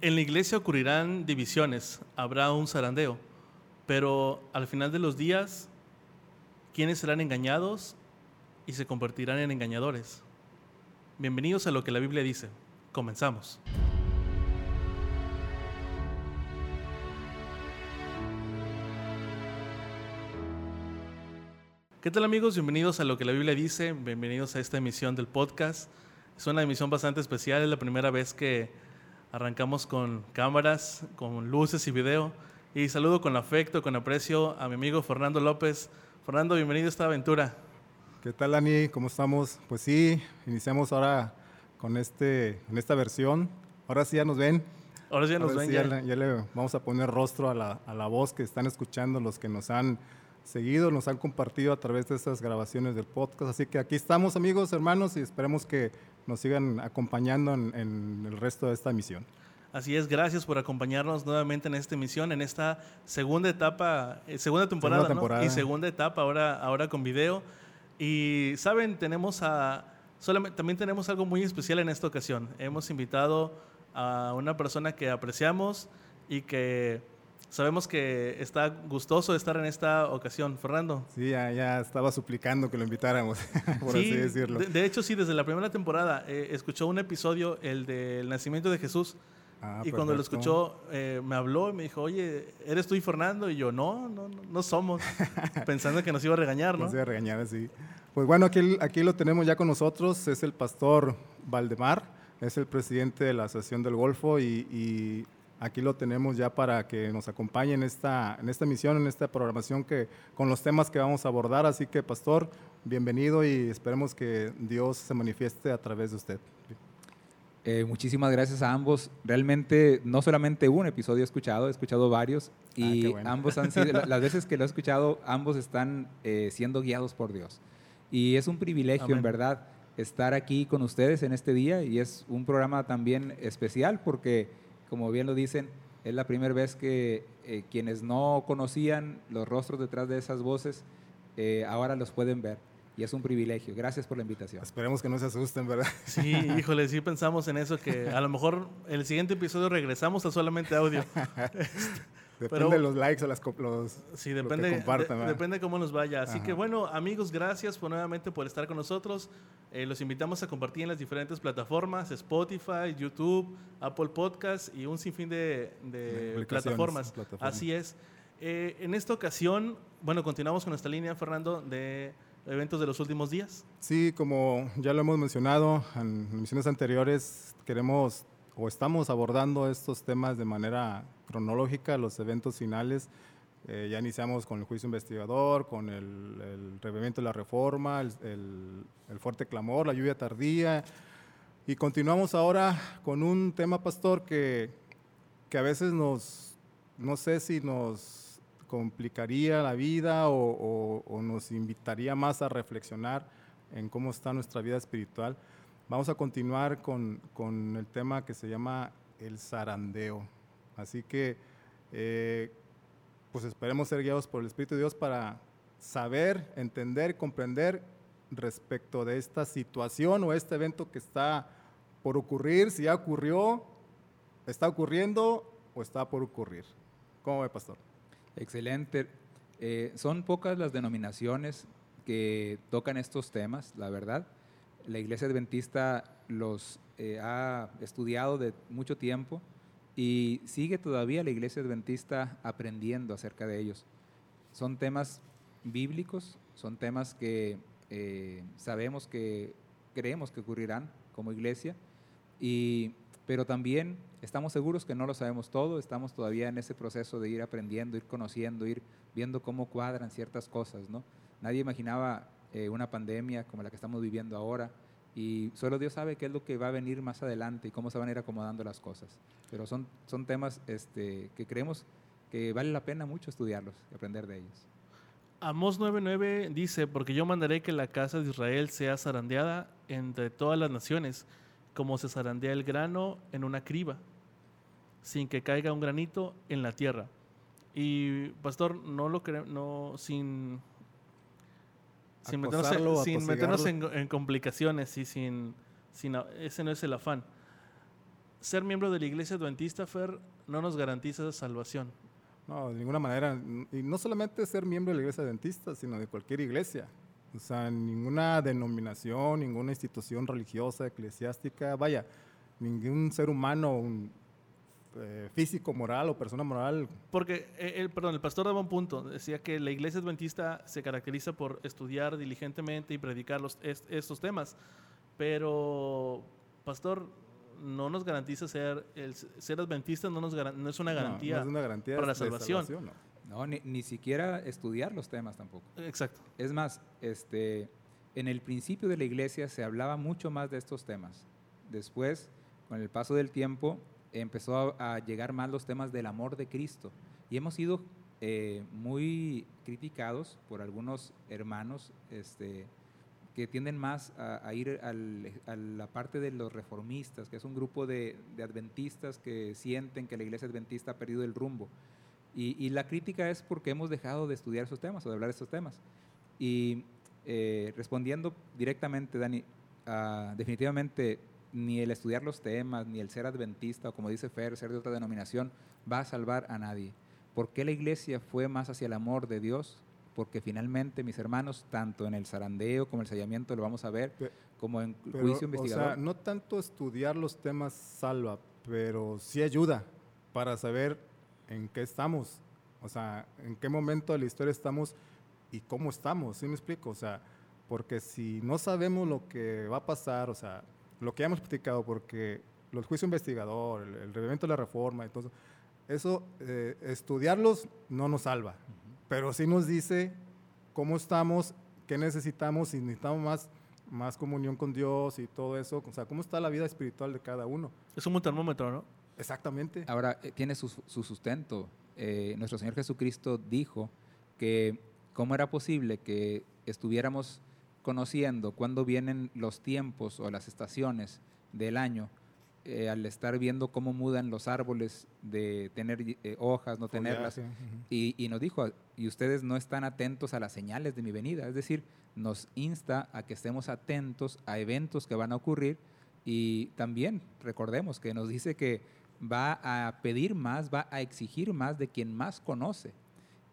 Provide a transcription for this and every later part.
En la iglesia ocurrirán divisiones, habrá un zarandeo, pero al final de los días, ¿quiénes serán engañados y se convertirán en engañadores? Bienvenidos a lo que la Biblia dice. Comenzamos. ¿Qué tal amigos? Bienvenidos a lo que la Biblia dice, bienvenidos a esta emisión del podcast. Es una emisión bastante especial, es la primera vez que Arrancamos con cámaras, con luces y video. Y saludo con afecto, con aprecio a mi amigo Fernando López. Fernando, bienvenido a esta aventura. ¿Qué tal, Ani? ¿Cómo estamos? Pues sí, iniciamos ahora con este, en esta versión. Ahora sí ya nos ven. Ahora sí ya nos ven. ya, le vamos a poner rostro a la, a la voz que están escuchando, los que nos han seguido, nos han compartido a través de estas grabaciones del podcast. Así que aquí estamos, amigos, hermanos, y esperemos que nos sigan acompañando en, el resto de esta misión. Así es, gracias por acompañarnos nuevamente en esta emisión, en esta segunda etapa, eh, segunda temporada, y segunda etapa ahora, ahora con video. Y saben, tenemos a, solamente, también tenemos algo muy especial en esta ocasión. Hemos invitado a una persona que apreciamos y que Sabemos que está gustoso de estar en esta ocasión, Fernando. Sí, ya, estaba suplicando que lo invitáramos, por así decirlo. De, hecho, sí, desde la primera temporada eh, escuchó un episodio, el del nacimiento de Jesús. Ah, y cuando lo escuchó, eh, me habló y me dijo, oye, ¿eres tú y Fernando? Y yo, no, no, no somos. Pensando que nos iba a regañar, ¿no? Nos iba a regañar, sí. Pues bueno, aquí, aquí lo tenemos ya con nosotros. Es el pastor Valdemar, es el presidente de la Asociación del Golfo y aquí lo tenemos ya para que nos acompañe en esta, en esta misión, en esta programación que, con los temas que vamos a abordar. Así que, Pastor, bienvenido y esperemos que Dios se manifieste a través de usted. Eh, muchísimas gracias a ambos. Realmente no solamente un episodio he escuchado, he escuchado varios ah, y ambos han sido, las veces que lo he escuchado, ambos están eh, siendo guiados por Dios. Y es un privilegio, en verdad, estar aquí con ustedes en este día y es un programa también especial porque como bien lo dicen, es la primera vez que eh, quienes no conocían los rostros detrás de esas voces, eh, ahora los pueden ver. Y es un privilegio. Gracias por la invitación. Esperemos que no se asusten, ¿verdad? Sí, híjole, sí pensamos en eso, que a lo mejor el siguiente episodio regresamos a solamente audio. Depende de los likes o las los, sí, depende, compartan. depende cómo nos vaya. Así que bueno, amigos, gracias por, nuevamente por estar con nosotros. Eh, los invitamos a compartir en las diferentes plataformas, Spotify, YouTube, Apple Podcast y un sinfín de, plataformas. Así es. Eh, en esta ocasión, bueno, continuamos con nuestra línea, Fernando, de eventos de los últimos días. Sí, como ya lo hemos mencionado en misiones anteriores, queremos o estamos abordando estos temas de manera cronológica, los eventos finales. Eh, ya iniciamos con el juicio investigador, con el, el de la reforma, el, fuerte clamor, la lluvia tardía. Y continuamos ahora con un tema, pastor, que, que a veces nos, no sé si nos complicaría la vida o nos invitaría más a reflexionar en cómo está nuestra vida espiritual. Vamos a continuar con, con el tema que se llama el zarandeo. Así que, eh, pues esperemos ser guiados por el Espíritu de Dios para saber, entender, comprender respecto de esta situación o este evento que está por ocurrir, si ya ocurrió, está ocurriendo o está por ocurrir. ¿Cómo ve, pastor? Excelente. Eh, son pocas las denominaciones que tocan estos temas, la verdad la iglesia adventista los eh, ha estudiado de mucho tiempo y sigue todavía la iglesia adventista aprendiendo acerca de ellos. Son temas bíblicos, son temas que eh, sabemos que creemos que ocurrirán como iglesia, y, pero también estamos seguros que no lo sabemos todo, estamos todavía en ese proceso de ir aprendiendo, ir conociendo, ir viendo cómo cuadran ciertas cosas. ¿no? Nadie imaginaba eh, una pandemia como la que estamos viviendo ahora. Y solo Dios sabe qué es lo que va a venir más adelante y cómo se van a ir acomodando las cosas. Pero son, son temas este, que creemos que vale la pena mucho estudiarlos y aprender de ellos. Amos 9:9 dice, porque yo mandaré que la casa de Israel sea zarandeada entre todas las naciones, como se zarandea el grano en una criba, sin que caiga un granito en la tierra. Y pastor, no lo no sin sin meternos, en, complicaciones y sin, sin, ese no es el afán. ser miembro de la iglesia adventista, Fer, no nos garantiza salvación. No, de ninguna manera. Y no solamente ser miembro de la iglesia adventista, sino de cualquier iglesia. O sea, ninguna denominación, ninguna institución religiosa, eclesiástica, vaya, ningún ser humano, un, eh, físico, moral o persona moral. Porque, eh, el, perdón, el pastor daba un punto, decía que la iglesia adventista se caracteriza por estudiar diligentemente y predicar los, estos temas, pero, pastor, no nos garantiza ser, el ser adventista no, nos no es una garantía, para la salvación. no, ni, ni, siquiera estudiar los temas tampoco. Exacto. Es más, este, en el principio de la iglesia se hablaba mucho más de estos temas. Después, con el paso del tiempo, empezó a, llegar más los temas del amor de Cristo. Y hemos sido eh, muy criticados por algunos hermanos este, que tienden más a, ir a la parte de los reformistas, que es un grupo de, adventistas que sienten que la iglesia adventista ha perdido el rumbo. Y, la crítica es porque hemos dejado de estudiar esos temas o de hablar de esos temas. Y eh, respondiendo directamente, Dani, definitivamente ni el estudiar los temas, ni el ser adventista, o como dice Fer, ser de otra denominación, va a salvar a nadie. ¿Por qué la iglesia fue más hacia el amor de Dios? porque finalmente, mis hermanos, tanto en el zarandeo como el sellamiento lo vamos a ver, como en juicio investigador. O sea, no tanto estudiar los temas salva, pero sí ayuda para saber en qué estamos, o sea, en qué momento de la historia estamos y cómo estamos, ¿sí me explico? O sea, porque si no sabemos lo que va a pasar, o sea, lo que ya hemos platicado, porque el juicio investigador, el, el de la reforma, entonces, eso, eh, estudiarlos no nos salva pero sí nos dice cómo estamos, qué necesitamos, si necesitamos más, más comunión con Dios y todo eso, o sea, cómo está la vida espiritual de cada uno. Es un termómetro, ¿no? Exactamente. Ahora, eh, tiene su, sustento. Eh, nuestro Señor Jesucristo dijo que cómo era posible que estuviéramos conociendo cuándo vienen los tiempos o las estaciones del año eh, al estar viendo cómo mudan los árboles de tener eh, hojas, no tenerlas. y, nos dijo, y ustedes no están atentos a las señales de mi venida. Es decir, nos insta a que estemos atentos a eventos que van a ocurrir y también recordemos que nos dice que va a pedir más, va a exigir más de quien más conoce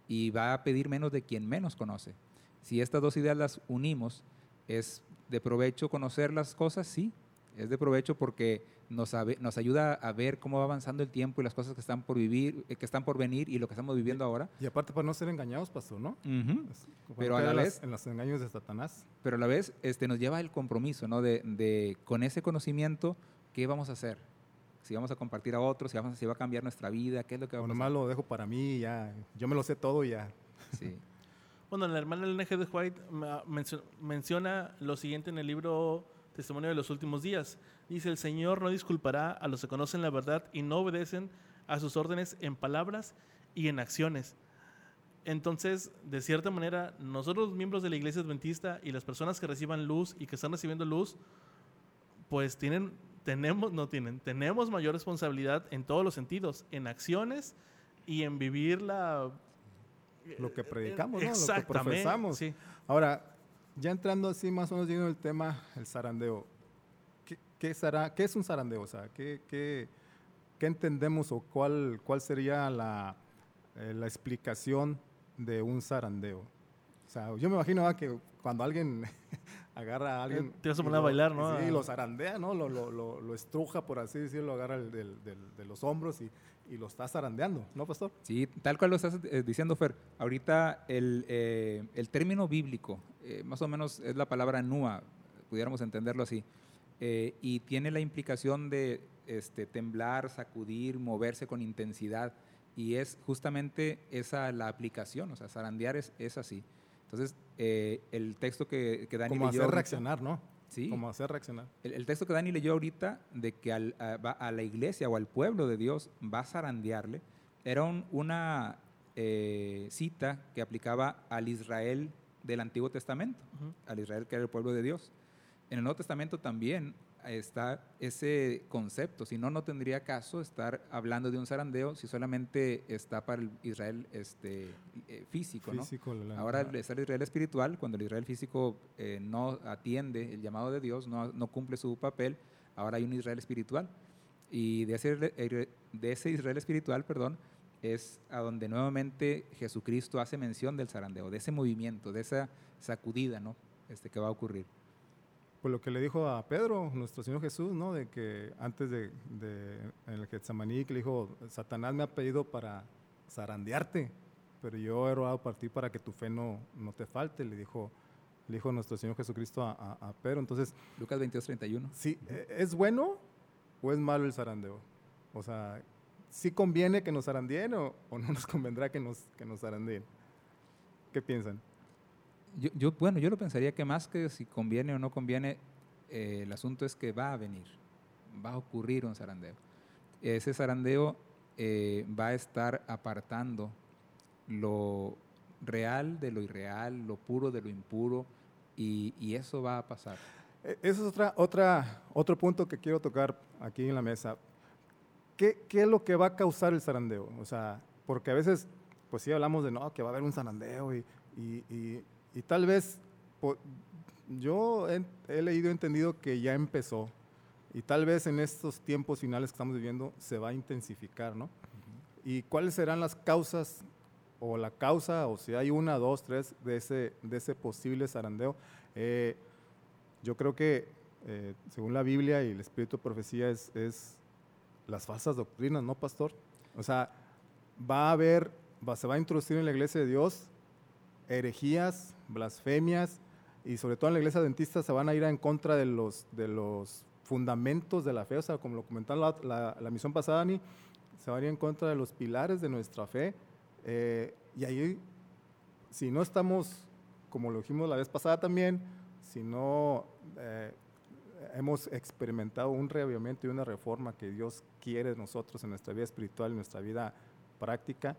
y va a pedir menos de quien menos conoce. Si estas dos ideas las unimos, ¿es de provecho conocer las cosas? Sí, es de provecho porque nos, nos ayuda a ver cómo va avanzando el tiempo y las cosas que están por vivir, eh, que están por venir y lo que estamos viviendo ahora. Y aparte para no ser engañados, pastor, ¿no? Pero a la vez... En los engaños de Satanás. Pero a la vez este, nos lleva el compromiso, ¿no? De, de, con ese conocimiento, ¿qué vamos a hacer? Si vamos a compartir a otros, si, vamos, si va a cambiar nuestra vida, ¿qué es lo que vamos a hacer? lo dejo para mí, ya, yo me lo sé todo y ya. Sí. bueno, la hermana LNG de White menciona lo siguiente en el libro Testimonio de los Últimos Días. Dice, el Señor no disculpará a los que conocen la verdad y no obedecen a sus órdenes en palabras y en acciones. Entonces, de cierta manera, nosotros miembros de la iglesia adventista y las personas que reciban luz y que están recibiendo luz, pues tienen, tenemos, no tienen, tenemos mayor responsabilidad en todos los sentidos, en acciones y en vivir la... Lo que predicamos, ¿no? Lo que profesamos. Sí. Ahora, ya entrando así más o menos en el tema, el zarandeo. ¿Qué, será, qué es un zarandeo? O sea, ¿qué, qué, qué entendemos o cuál, cuál sería la, eh, la, explicación de un zarandeo? O sea, yo me imagino que cuando alguien agarra a alguien... Te vas a poner a bailar, ¿no? Sí, lo zarandea, ¿no? Lo, lo, lo, estruja, por así decirlo, agarra el, del, de los hombros y, y, lo está zarandeando, ¿no, pastor? Sí, tal cual lo estás eh, diciendo, Fer. Ahorita el, eh, el término bíblico, más o menos es la palabra nua, pudiéramos entenderlo así. Eh, y tiene la implicación de este, temblar, sacudir, moverse con intensidad. Y es justamente esa la aplicación, o sea, zarandear es, es así. Entonces, eh, el texto que, que Dani Como hacer reaccionar, ¿no? Sí. Como hacer reaccionar. El, texto que Dani leyó ahorita de que al, a, va a, la iglesia o al pueblo de Dios va a zarandearle, era una eh, cita que aplicaba al Israel del Antiguo Testamento, al Israel que era el pueblo de Dios. En el Nuevo Testamento también está ese concepto, si no, no tendría caso estar hablando de un zarandeo si solamente está para el Israel este, eh, físico. Ahora está el Israel espiritual, cuando el Israel físico eh, no atiende el llamado de Dios, no, no, cumple su papel, ahora hay un Israel espiritual. Y de ese, de ese Israel espiritual, perdón, es a donde nuevamente Jesucristo hace mención del zarandeo, de ese movimiento, de esa sacudida ¿no? este, que va a ocurrir. Pues lo que le dijo a Pedro, nuestro Señor Jesús, ¿no? de que antes de, de en el Getsemaní, que le dijo, Satanás me ha pedido para zarandearte, pero yo he orado para ti para que tu fe no, no te falte, le dijo, le dijo nuestro Señor Jesucristo a, a, a Pedro. Entonces, Lucas 22, 31. Sí, ¿e, ¿es bueno o es malo el zarandeo? O sea, ¿sí conviene que nos zarandeen o, o, no nos convendrá que nos, que nos zarandeen? ¿Qué piensan? Yo, bueno, yo lo pensaría que más que si conviene o no conviene, eh, el asunto es que va a venir, va a ocurrir un zarandeo. Ese zarandeo eh, va a estar apartando lo real de lo irreal, lo puro de lo impuro, y, y eso va a pasar. E, Eso es otra, otra, otro punto que quiero tocar aquí en la mesa. ¿Qué, ¿Qué, es lo que va a causar el zarandeo? O sea, porque a veces, pues sí hablamos de, no, que va a haber un zarandeo y, y tal vez, yo he, he leído y entendido que ya empezó y tal vez en estos tiempos finales que estamos viviendo se va a intensificar, ¿no? Uh -huh. ¿Y cuáles serán las causas o la causa, o si hay una, dos, tres, de ese, de ese posible zarandeo? Eh, yo creo que, eh, según la Biblia y el espíritu de profecía, es, es, las falsas doctrinas, ¿no, pastor? O sea, va a haber, va, se va a introducir en la iglesia de Dios herejías, blasfemias, y sobre todo en la iglesia adventista se van a ir en contra de los, de los fundamentos de la fe, o sea, como lo comentaba la, la, misión pasada, Ani, se van a ir en contra de los pilares de nuestra fe, eh, y ahí, si no estamos, como lo dijimos la vez pasada también, si no eh, hemos experimentado un reavivamiento y una reforma que Dios quiere de nosotros en nuestra vida espiritual, en nuestra vida práctica,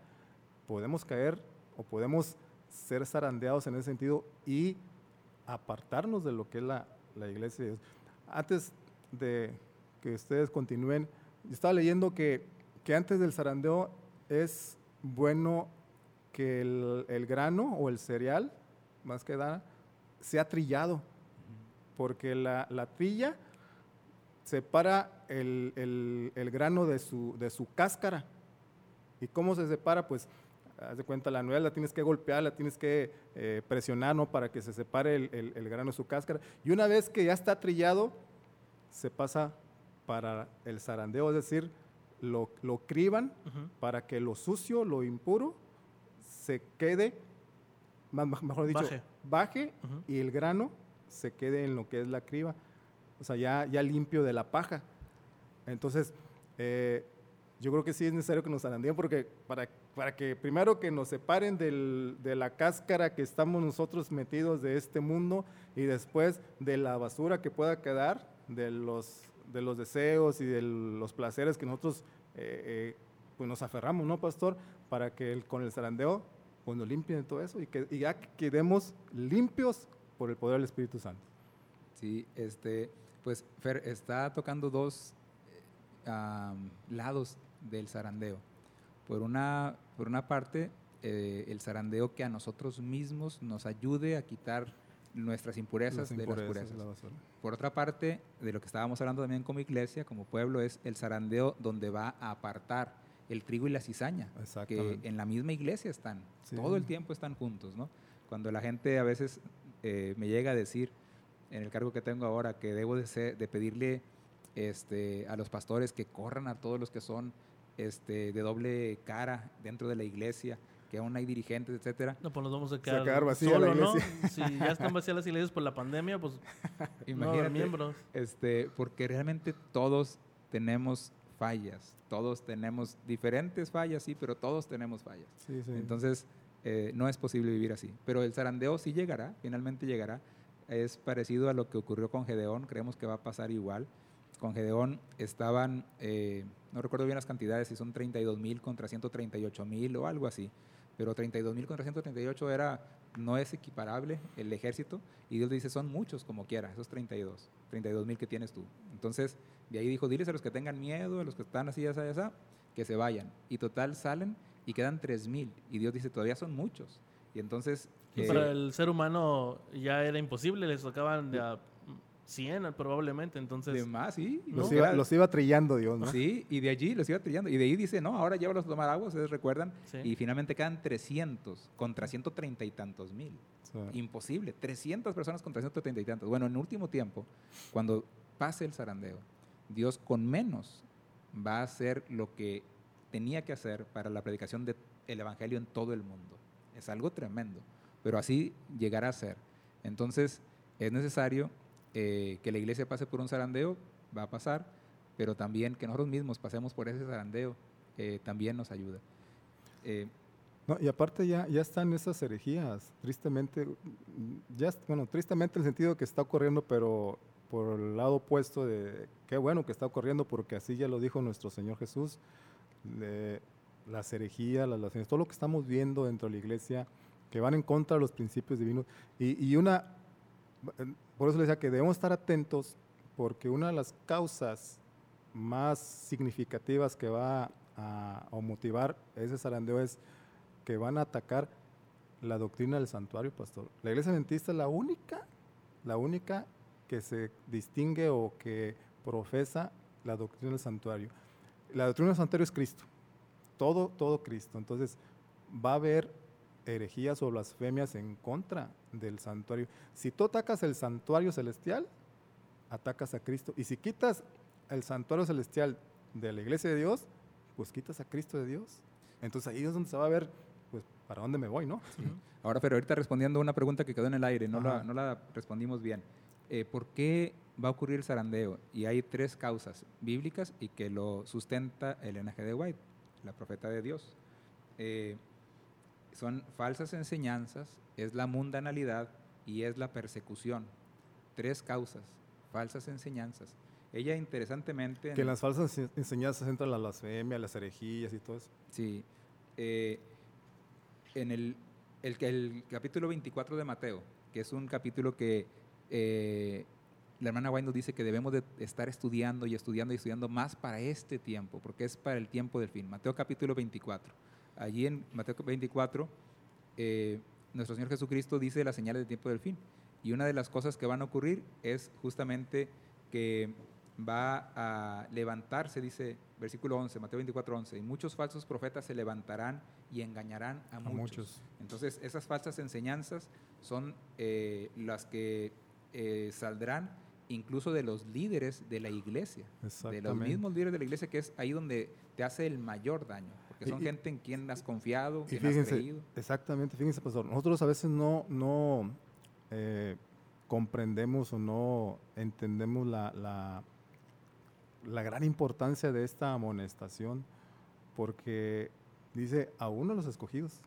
podemos caer o podemos ser zarandeados en ese sentido y apartarnos de lo que es la, la iglesia de. Antes de que ustedes continúen, estaba leyendo que, que antes del zarandeo es bueno que el, el, grano o el cereal, más que nada, sea trillado, porque la, la trilla separa el, el, el, grano de su, de su cáscara. ¿Y cómo se separa? Pues, haz de cuenta, la nuez la tienes que golpear, la tienes que eh, presionar, ¿no? Para que se separe el, el grano de su cáscara. Y una vez que ya está trillado, se pasa para el zarandeo, es decir, lo, lo criban uh -huh. para que lo sucio, lo impuro, se quede, mejor dicho, baje, baje uh -huh. y el grano se quede en lo que es la criba, o sea, ya, ya limpio de la paja. Entonces, eh, yo creo que sí es necesario que nos zarandeen porque para, para que primero que nos separen del, de la cáscara que estamos nosotros metidos de este mundo y después de la basura que pueda quedar, de los de los deseos y de los placeres que nosotros eh, eh, pues nos aferramos, ¿no, pastor? Para que con el zarandeo pues nos limpien todo eso y que ya quedemos limpios por el poder del Espíritu Santo. Sí, este, pues Fer está tocando dos eh, lados del zarandeo. Por una, por una parte, eh, el zarandeo que a nosotros mismos nos ayude a quitar nuestras impurezas, las impurezas de las purezas. La Por otra parte, de lo que estábamos hablando también como iglesia, como pueblo, es el zarandeo donde va a apartar el trigo y la cizaña, que en la misma iglesia están, sí. todo el tiempo están juntos, ¿no? Cuando la gente a veces eh, me llega a decir, en el cargo que tengo ahora, que debo de, ser, de pedirle este, a los pastores que corran a todos los que son este, de doble cara dentro de la iglesia, que aún hay dirigentes, etcétera. No, pues nos vamos a quedar, quedar solo, ¿no? Si ya están vacías las iglesias por la pandemia, pues Imagínate, no miembros. Este, porque realmente todos tenemos fallas, todos tenemos diferentes fallas, sí, pero todos tenemos fallas. Sí, sí. Entonces, eh, no es posible vivir así. Pero el zarandeo sí llegará, finalmente llegará. Es parecido a lo que ocurrió con Gedeón, creemos que va a pasar igual. Con Gedeón estaban, eh, no recuerdo bien las cantidades, si son 32 mil contra 138 mil o algo así pero 32 mil contra 138 era, no es equiparable el ejército, y Dios dice, son muchos como quiera, esos 32, 32 mil que tienes tú. Entonces, de ahí dijo, diles a los que tengan miedo, a los que están así, así, así, que se vayan. Y total salen y quedan 3 mil, y Dios dice, todavía son muchos. Y entonces... Y eh, para el ser humano ya era imposible, les tocaban de a 100 probablemente, entonces... De más, sí. Los, iba, trillando Dios, ¿no? Sí, y de allí los iba trillando. Y de ahí dice, no, ahora llévalos a tomar agua, ustedes recuerdan. Y finalmente quedan 300 contra 130 y tantos mil. Imposible. 300 personas contra 130 y tantos. Bueno, en último tiempo, cuando pase el zarandeo, Dios con menos va a hacer lo que tenía que hacer para la predicación del Evangelio en todo el mundo. Es algo tremendo, pero así llegará a ser. Entonces, es necesario eh, que la iglesia pase por un zarandeo, va a pasar, pero también que nosotros mismos pasemos por ese zarandeo eh, también nos ayuda. Eh, y aparte ya, ya están esas herejías, tristemente, ya, bueno, tristemente en el sentido que está ocurriendo, pero por el lado opuesto de qué bueno que está ocurriendo, porque así ya lo dijo nuestro Señor Jesús, de las herejías, las relaciones, todo lo que estamos viendo dentro de la iglesia, que van en contra de los principios divinos. Y, y una, por eso le decía que debemos estar atentos porque una de las causas más significativas que va a, motivar ese zarandeo es que van a atacar la doctrina del santuario, pastor. La iglesia adventista es la única, la única que se distingue o que profesa la doctrina del santuario. La doctrina del santuario es Cristo, todo, todo Cristo. Entonces va a haber herejías o blasfemias en contra del santuario. Si tú atacas el santuario celestial, atacas a Cristo. Y si quitas el santuario celestial de la iglesia de Dios, pues quitas a Cristo de Dios. Entonces ahí es donde se va a ver, pues, para dónde me voy, ¿no? Ahora, pero ahorita respondiendo a una pregunta que quedó en el aire, no, la, no la, respondimos bien. Eh, ¿Por qué va a ocurrir el zarandeo? Y hay tres causas bíblicas y que lo sustenta el NG de White, la profeta de Dios. Eh, son falsas enseñanzas, es la mundanalidad y es la persecución. Tres causas, falsas enseñanzas. Ella interesantemente... Que en las falsas enseñanzas entran la blasfemia, las herejías y todo eso. Sí. Eh, en el, el, capítulo 24 de Mateo, que es un capítulo que eh, la hermana White nos dice que debemos de estar estudiando y estudiando y estudiando más para este tiempo, porque es para el tiempo del fin. Mateo capítulo 24 allí en Mateo 24, eh, nuestro Señor Jesucristo dice las señales del tiempo del fin. Y una de las cosas que van a ocurrir es justamente que va a levantarse, dice versículo 11, Mateo 24, 11, y muchos falsos profetas se levantarán y engañarán a, muchos. Entonces, esas falsas enseñanzas son eh, las que eh, saldrán incluso de los líderes de la iglesia, de los mismos líderes de la iglesia, que es ahí donde te hace el mayor daño que son gente en quien has confiado, quien has creído. Exactamente, fíjense, pastor, nosotros a veces no, no eh, comprendemos o no entendemos la, la, la, gran importancia de esta amonestación, porque dice, a uno de los escogidos.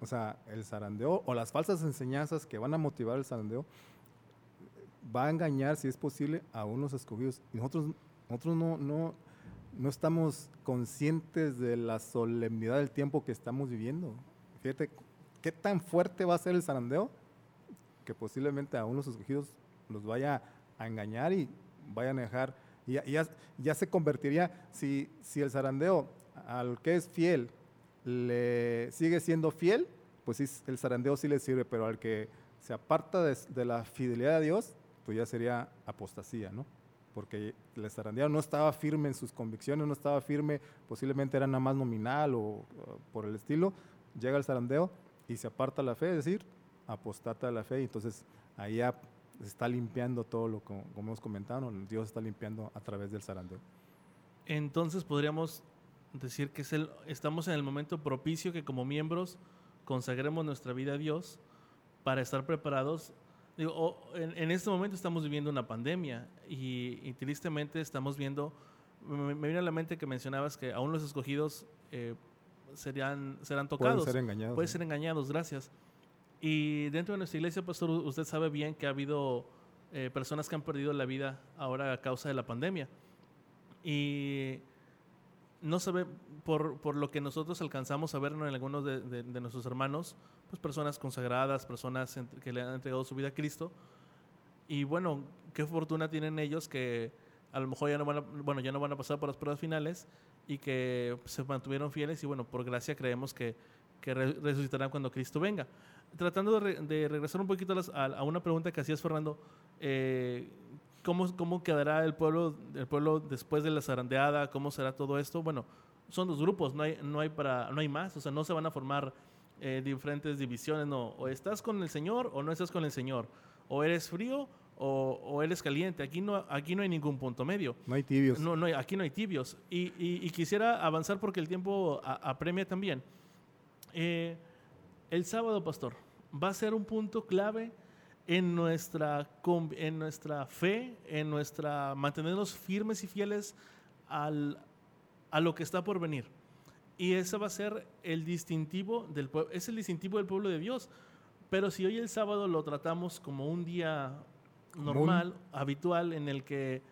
O sea, el zarandeo o las falsas enseñanzas que van a motivar el zarandeo va a engañar, si es posible, a unos escogidos. Y nosotros, nosotros no, no, no estamos conscientes de la solemnidad del tiempo que estamos viviendo. Fíjate, ¿qué tan fuerte va a ser el zarandeo? Que posiblemente a unos escogidos los vaya a engañar y vayan a dejar. Y ya, se convertiría, si, si el zarandeo al que es fiel le sigue siendo fiel, pues sí, el zarandeo sí le sirve, pero al que se aparta de, de la fidelidad a Dios, pues ya sería apostasía, ¿no? Porque el zarandeado no estaba firme en sus convicciones, no estaba firme, posiblemente era nada más nominal o, por el estilo, llega el zarandeo y se aparta la fe, es decir, apostata la fe, y entonces ahí ya se está limpiando todo lo que, como hemos comentado, Dios está limpiando a través del zarandeo. Entonces podríamos decir que es el, estamos en el momento propicio que como miembros consagremos nuestra vida a Dios para estar preparados Digo, en, este momento estamos viviendo una pandemia y, tristemente estamos viendo, me, viene a la mente que mencionabas que aún los escogidos eh, serían, serán tocados. Pueden ser engañados. Pueden ser engañados, gracias. Y dentro de nuestra iglesia, pastor, usted sabe bien que ha habido eh, personas que han perdido la vida ahora a causa de la pandemia. Y no sabe, por, por lo que nosotros alcanzamos a ver en algunos de, de nuestros hermanos, pues, personas consagradas, personas que le han entregado su vida a Cristo. Y bueno, qué fortuna tienen ellos que a lo mejor ya no van a, bueno, ya no van a pasar por las pruebas finales y que se mantuvieron fieles y bueno, por gracia creemos que, que resucitarán cuando Cristo venga. Tratando de, regresar un poquito a, una pregunta que hacías, Fernando, eh, ¿cómo, ¿cómo, quedará el pueblo, el pueblo después de la zarandeada? ¿Cómo será todo esto? Bueno, son dos grupos, no hay, no hay, para, no hay más, o sea, no se van a formar eh, diferentes divisiones, no, o estás con el Señor o no estás con el Señor, o eres frío o, eres caliente, aquí no, aquí no hay ningún punto medio. No hay tibios. No, no aquí no hay tibios. Y, y, quisiera avanzar porque el tiempo apremia también. Eh, el sábado, pastor, va a ser un punto clave en nuestra, en nuestra fe, en nuestra mantenernos firmes y fieles al, a lo que está por venir. Y ese va a ser el distintivo del pueblo, es el distintivo del pueblo de Dios. Pero si hoy el sábado lo tratamos como un día normal, habitual, en el que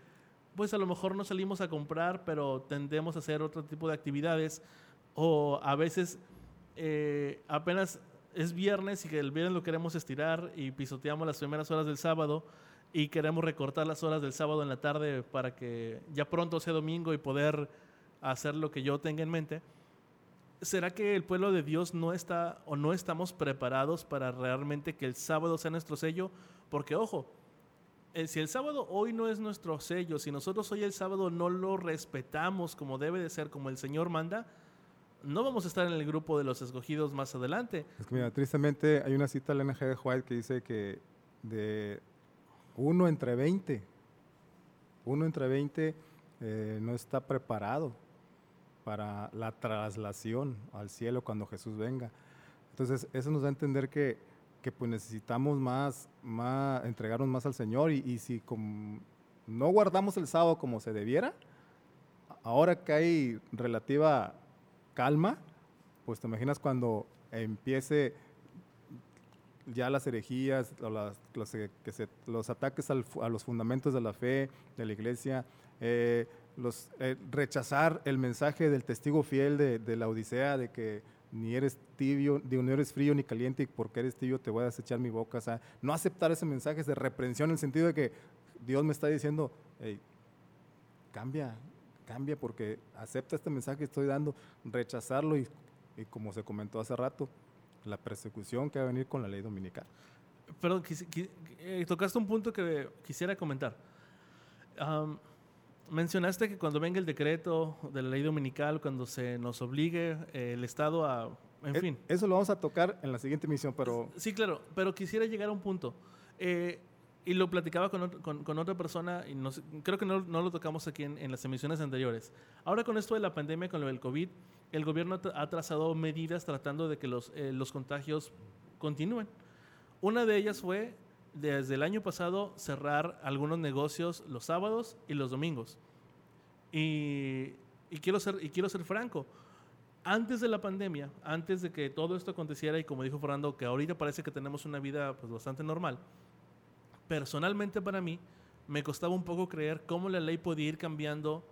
pues a lo mejor no salimos a comprar, pero tendemos a hacer otro tipo de actividades, o a veces eh, apenas es viernes y que el viernes lo queremos estirar y pisoteamos las primeras horas del sábado y queremos recortar las horas del sábado en la tarde para que ya pronto sea domingo y poder hacer lo que yo tenga en mente, ¿será que el pueblo de Dios no está o no estamos preparados para realmente que el sábado sea nuestro sello? Porque ojo, eh, si el sábado hoy no es nuestro sello, si nosotros hoy el sábado no lo respetamos como debe de ser, como el Señor manda, no vamos a estar en el grupo de los escogidos más adelante. Tristemente hay una cita de NG de White que dice que de uno entre 20, uno entre 20 eh, no está preparado para la traslación al cielo cuando Jesús venga. Entonces, eso nos da a entender que, que pues necesitamos más, más, entregarnos más al Señor y, si no guardamos el sábado como se debiera, ahora que hay relativa calma, pues te imaginas cuando empiece ya las herejías, las, los, que los ataques a los fundamentos de la fe, de la iglesia, eh, los, eh, rechazar el mensaje del testigo fiel de, la Odisea, de que ni eres tibio, ni eres frío ni caliente, y porque eres tibio te voy a desechar mi boca. O sea, no aceptar ese mensaje de reprensión en el sentido de que Dios me está diciendo, cambia, cambia porque acepta este mensaje que estoy dando, rechazarlo y, como se comentó hace rato, la persecución que va a venir con la ley dominical. Perdón, eh, tocaste un punto que quisiera comentar mencionaste que cuando venga el decreto de la ley dominical, cuando se nos obligue eh, el Estado a... En e, fin. Eso lo vamos a tocar en la siguiente emisión, pero... Sí, claro, pero quisiera llegar a un punto. Eh, y lo platicaba con, con, otra persona, y creo que no, no, lo tocamos aquí en, en, las emisiones anteriores. Ahora con esto de la pandemia, con lo del COVID, el gobierno ha trazado medidas tratando de que los, eh, los contagios continúen. Una de ellas fue desde el año pasado cerrar algunos negocios los sábados y los domingos. Y, quiero, ser, y quiero ser franco. Antes de la pandemia, antes de que todo esto aconteciera, y como dijo Fernando, que ahorita parece que tenemos una vida pues, bastante normal, personalmente para mí me costaba un poco creer cómo la ley podía ir cambiando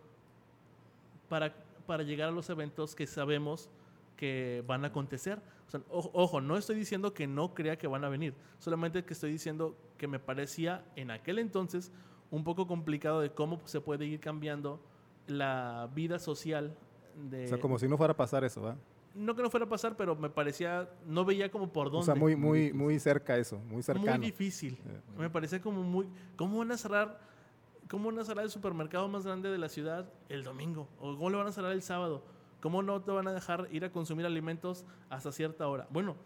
para, para llegar a los eventos que sabemos que van a acontecer ojo, no estoy diciendo que no crea que van a venir, solamente que estoy diciendo que me parecía en aquel entonces un poco complicado de cómo se puede ir cambiando la vida social. De, o sea, como si no fuera a pasar eso, ¿verdad? No que no fuera a pasar, pero me parecía, no veía como por dónde. O sea, muy, muy, muy cerca eso, muy cercano. Muy difícil. Eh, me parecía como muy, ¿cómo van a cerrar, cómo van a cerrar el supermercado más grande de la ciudad el domingo? ¿O cómo lo van a cerrar el sábado? ¿Cómo no te van a dejar ir a consumir alimentos hasta cierta hora? Bueno,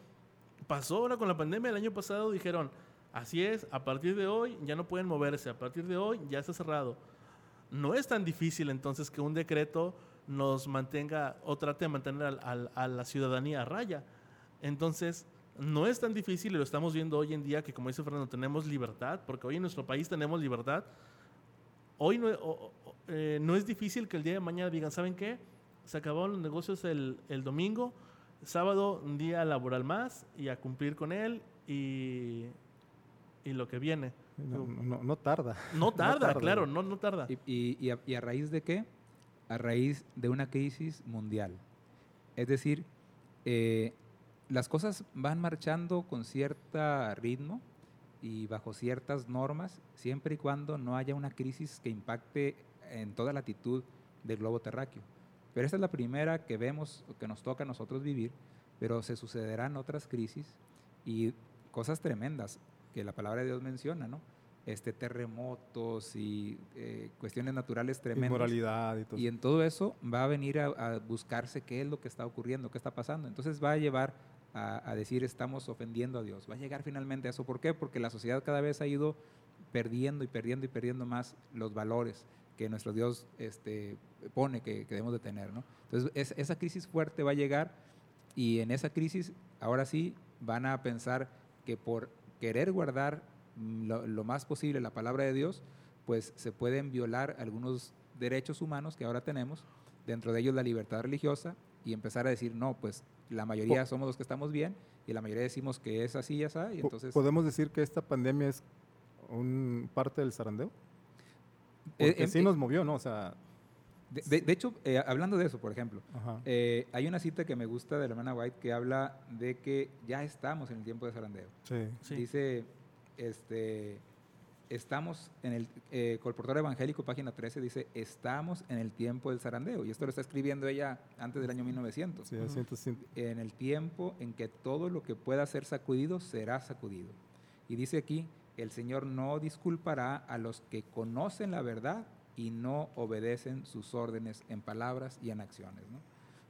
pasó ahora con la pandemia el año pasado, dijeron, así es, a partir de hoy ya no pueden moverse, a partir de hoy ya está cerrado. No es tan difícil entonces que un decreto nos mantenga o trate de mantener a, la ciudadanía a raya. Entonces, no es tan difícil y lo estamos viendo hoy en día que, como dice Fernando, tenemos libertad, porque hoy en nuestro país tenemos libertad. Hoy no, eh, no es difícil que el día de mañana digan, ¿saben qué? Se acabaron los negocios el, el domingo, sábado un día laboral más y a cumplir con él y, y lo que viene. No, no, no tarda. No tarda, claro, no, no tarda. ¿Y, y, a, ¿Y, a, raíz de qué? A raíz de una crisis mundial. Es decir, eh, las cosas van marchando con cierto ritmo y bajo ciertas normas, siempre y cuando no haya una crisis que impacte en toda latitud del globo terráqueo. Pero esta es la primera que vemos, que nos toca a nosotros vivir, pero se sucederán otras crisis y cosas tremendas que la palabra de Dios menciona, ¿no? Este, terremotos y eh, cuestiones naturales tremendas. Inmoralidad y todo. Y en todo eso va a venir a, buscarse qué es lo que está ocurriendo, qué está pasando. Entonces va a llevar a, a, decir estamos ofendiendo a Dios. Va a llegar finalmente a eso. ¿Por qué? Porque la sociedad cada vez ha ido perdiendo y perdiendo y perdiendo más los valores que nuestro Dios este, pone que, debemos de tener. ¿no? Entonces, esa crisis fuerte va a llegar y en esa crisis, ahora sí, van a pensar que por querer guardar lo, más posible la palabra de Dios, pues se pueden violar algunos derechos humanos que ahora tenemos, dentro de ellos la libertad religiosa, y empezar a decir, no, pues la mayoría somos los que estamos bien, y la mayoría decimos que es así y así, y entonces... ¿Podemos decir que esta pandemia es un parte del zarandeo? Eh, Porque sí nos movió, ¿no? O sea... De, hecho, eh, hablando de eso, por ejemplo, eh, hay una cita que me gusta de la hermana White que habla de que ya estamos en el tiempo de zarandeo. Sí. Dice, este, estamos en el eh, Colportor Evangélico, página 13, dice, estamos en el tiempo del zarandeo. Y esto lo está escribiendo ella antes del año 1900. Sí, En el tiempo en que todo lo que pueda ser sacudido será sacudido. Y dice aquí, el Señor no disculpará a los que conocen la verdad y no obedecen sus órdenes en palabras y en acciones. ¿no?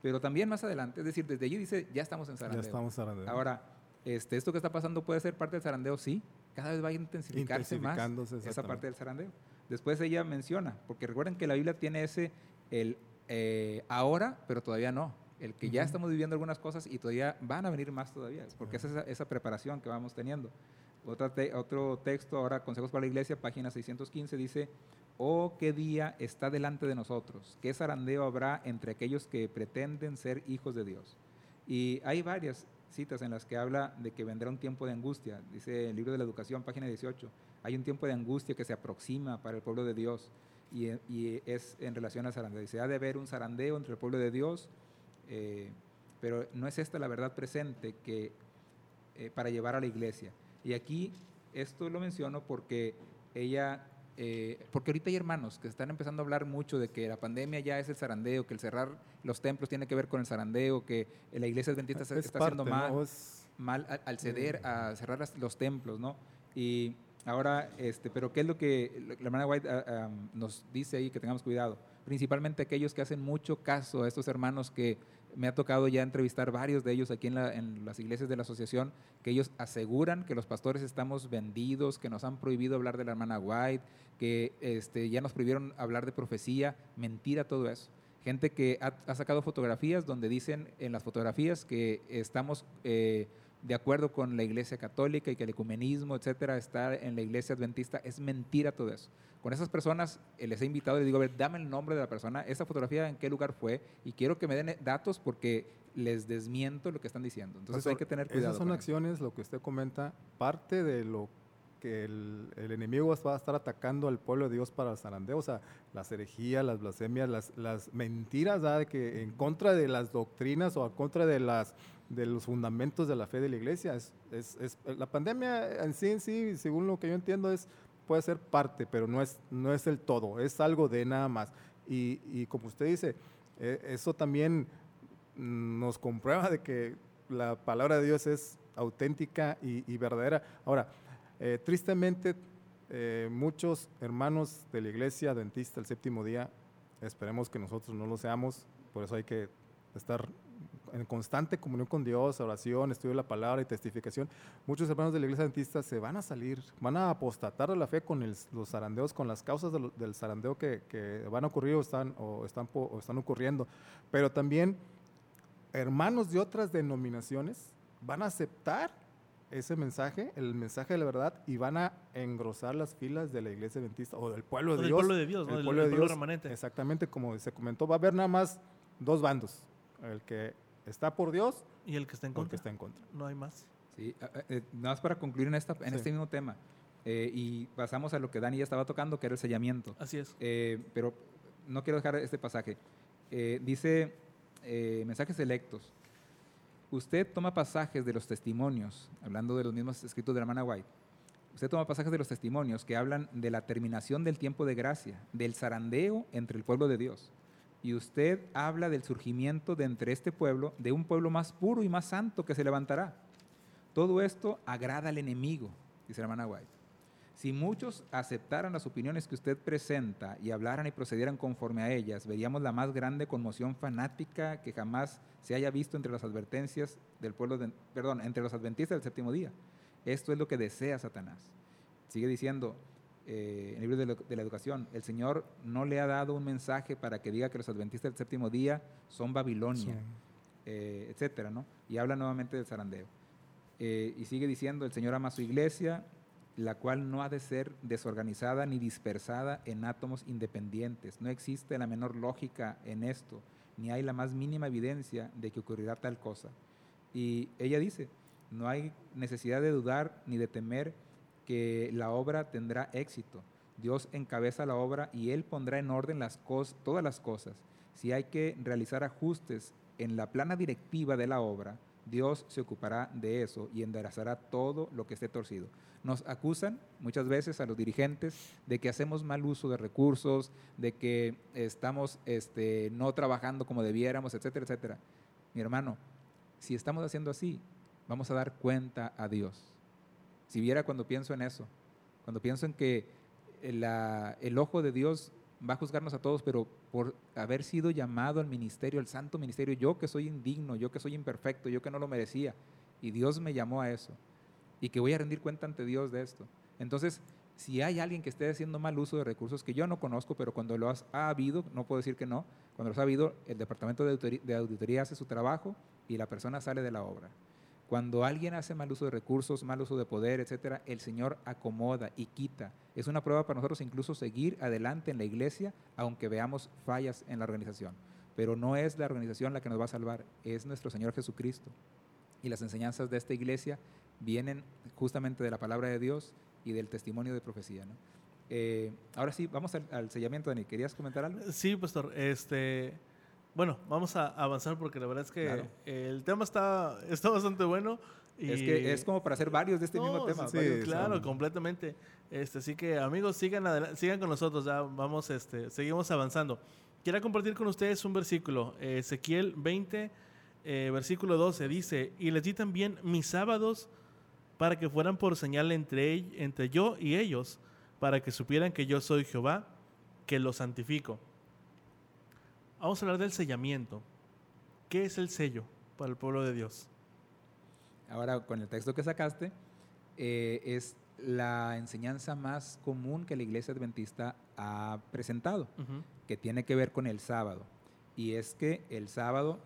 Pero también más adelante, es decir, desde allí dice, ya estamos en zarandeo. Ya estamos zarandeo. Ahora, este, esto que está pasando puede ser parte del zarandeo, sí. Cada vez va a intensificarse más esa parte del zarandeo. Después ella menciona, porque recuerden que la Biblia tiene ese, el eh, ahora, pero todavía no. El que ya estamos viviendo algunas cosas y todavía van a venir más todavía, porque es esa, esa preparación que vamos teniendo otro texto, ahora Consejos para la Iglesia, página 615, dice, oh, qué día está delante de nosotros, qué zarandeo habrá entre aquellos que pretenden ser hijos de Dios. Y hay varias citas en las que habla de que vendrá un tiempo de angustia. Dice el libro de la educación, página 18, hay un tiempo de angustia que se aproxima para el pueblo de Dios y, es en relación al zarandeo. Dice, ha de haber un zarandeo entre el pueblo de Dios, eh, pero no es esta la verdad presente que, eh, para llevar a la iglesia. Y aquí esto lo menciono porque ella, eh, porque ahorita hay hermanos que están empezando a hablar mucho de que la pandemia ya es el zarandeo, que el cerrar los templos tiene que ver con el zarandeo, que la iglesia adventista se está haciendo mal, mal al, ceder a cerrar los templos, ¿no? Y ahora, este, pero ¿qué es lo que la hermana White ah, nos dice ahí que tengamos cuidado? Principalmente aquellos que hacen mucho caso a estos hermanos que me ha tocado ya entrevistar varios de ellos aquí en, las iglesias de la asociación, que ellos aseguran que los pastores estamos vendidos, que nos han prohibido hablar de la hermana White, que este, ya nos prohibieron hablar de profecía, mentira todo eso. Gente que ha, sacado fotografías donde dicen en las fotografías que estamos eh, de acuerdo con la iglesia católica y que el ecumenismo, etcétera, está en la iglesia adventista. Es mentira todo eso con esas personas eh, les he invitado y les digo, a ver, dame el nombre de la persona, esa fotografía en qué lugar fue y quiero que me den eh, datos porque les desmiento lo que están diciendo. Entonces hay que tener cuidado. Esas son acciones, lo que usted comenta, parte de lo que el, enemigo va a estar atacando al pueblo de Dios para el zarandeo, o sea, las herejías, las blasfemias, las, las mentiras, de que en contra de las doctrinas o en contra de las de los fundamentos de la fe de la iglesia. Es, es, la pandemia en sí, en sí, según lo que yo entiendo, es puede ser parte, pero no es, no es el todo, es algo de nada más. Y, como usted dice, e, eso también nos comprueba de que la palabra de Dios es auténtica y, verdadera. Ahora, eh, tristemente, eh, muchos hermanos de la iglesia adventista el séptimo día, esperemos que nosotros no lo seamos, por eso hay que estar en constante comunión con Dios, oración, estudio de la palabra y testificación, muchos hermanos de la iglesia adventista se van a salir, van a apostatar de la fe con los zarandeos, con las causas del zarandeo que, van a ocurrir o están, o están, o están ocurriendo. Pero también hermanos de otras denominaciones van a aceptar ese mensaje, el mensaje de la verdad, y van a engrosar las filas de la iglesia adventista o del pueblo de Dios. pueblo de Dios, el pueblo de Dios. Remanente. Exactamente, como se comentó, va a haber nada más dos bandos. El que está por Dios y el que está en contra. está en contra. No hay más. Sí, eh, nada más para concluir en, esta, en este mismo tema. Eh, y pasamos a lo que Dani ya estaba tocando, que era el sellamiento. Así es. Eh, pero no quiero dejar este pasaje. dice mensajes selectos. Usted toma pasajes de los testimonios, hablando de los mismos escritos de la hermana White. Usted toma pasajes de los testimonios que hablan de la terminación del tiempo de gracia, del zarandeo entre el pueblo de Dios y usted habla del surgimiento de entre este pueblo, de un pueblo más puro y más santo que se levantará. Todo esto agrada al enemigo, dice la hermana White. Si muchos aceptaran las opiniones que usted presenta y hablaran y procedieran conforme a ellas, veríamos la más grande conmoción fanática que jamás se haya visto entre las advertencias del pueblo, perdón, entre los adventistas del séptimo día. Esto es lo que desea Satanás. Sigue diciendo eh, en el libro de, la educación, el Señor no le ha dado un mensaje para que diga que los adventistas del séptimo día son Babilonia, eh, etcétera, ¿no? Y habla nuevamente del zarandeo. Eh, y sigue diciendo, el Señor ama su iglesia, la cual no ha de ser desorganizada ni dispersada en átomos independientes. No existe la menor lógica en esto, ni hay la más mínima evidencia de que ocurrirá tal cosa. Y ella dice, no hay necesidad de dudar ni de temer que la obra tendrá éxito. Dios encabeza la obra y Él pondrá en orden todas las cosas. Si hay que realizar ajustes en la plana directiva de la obra, Dios se ocupará de eso y enderezará todo lo que esté torcido. Nos acusan muchas veces a los dirigentes de que hacemos mal uso de recursos, de que estamos este, no trabajando como debiéramos, etcétera, etcétera. Mi hermano, si estamos haciendo así, vamos a dar cuenta a Dios. Si viera cuando pienso en eso, cuando pienso en que el ojo de Dios va a juzgarnos a todos, pero por haber sido llamado al ministerio, al santo ministerio, yo que soy indigno, yo que soy imperfecto, yo que no lo merecía, y Dios me llamó a eso, y que voy a rendir cuenta ante Dios de esto. Entonces, si hay alguien que esté haciendo mal uso de recursos que yo no conozco, pero cuando lo ha habido, no puedo decir que no, cuando los ha habido, el departamento de auditoría hace su trabajo y la persona sale de la obra. Cuando alguien hace mal uso de recursos, mal uso de poder, etcétera, el Señor acomoda y quita. Es una prueba para nosotros incluso seguir adelante en la iglesia, aunque veamos fallas en la organización. Pero no es la organización la que nos va a salvar, es nuestro Señor Jesucristo. Y las enseñanzas de esta iglesia vienen justamente de la palabra de Dios y del testimonio de profecía. Eh, ahora sí, vamos al, al, sellamiento, Dani. ¿Querías comentar algo? Sí, pastor. Este, bueno, vamos a avanzar porque la verdad es que el tema está, está bastante bueno. Y... Es que es como para hacer varios de este mismo tema. Sí, claro, completamente. Este, así que amigos, sigan, sigan con nosotros, ya vamos, este, seguimos avanzando. Quiero compartir con ustedes un versículo, Ezequiel 20, eh, versículo 12, dice, y les di también mis sábados para que fueran por señal entre, entre yo y ellos, para que supieran que yo soy Jehová, que los santifico. Vamos a hablar del sellamiento. ¿Qué es el sello para el pueblo de Dios? Ahora, con el texto que sacaste, eh, es la enseñanza más común que la iglesia adventista ha presentado, que tiene que ver con el sábado. Y es que el sábado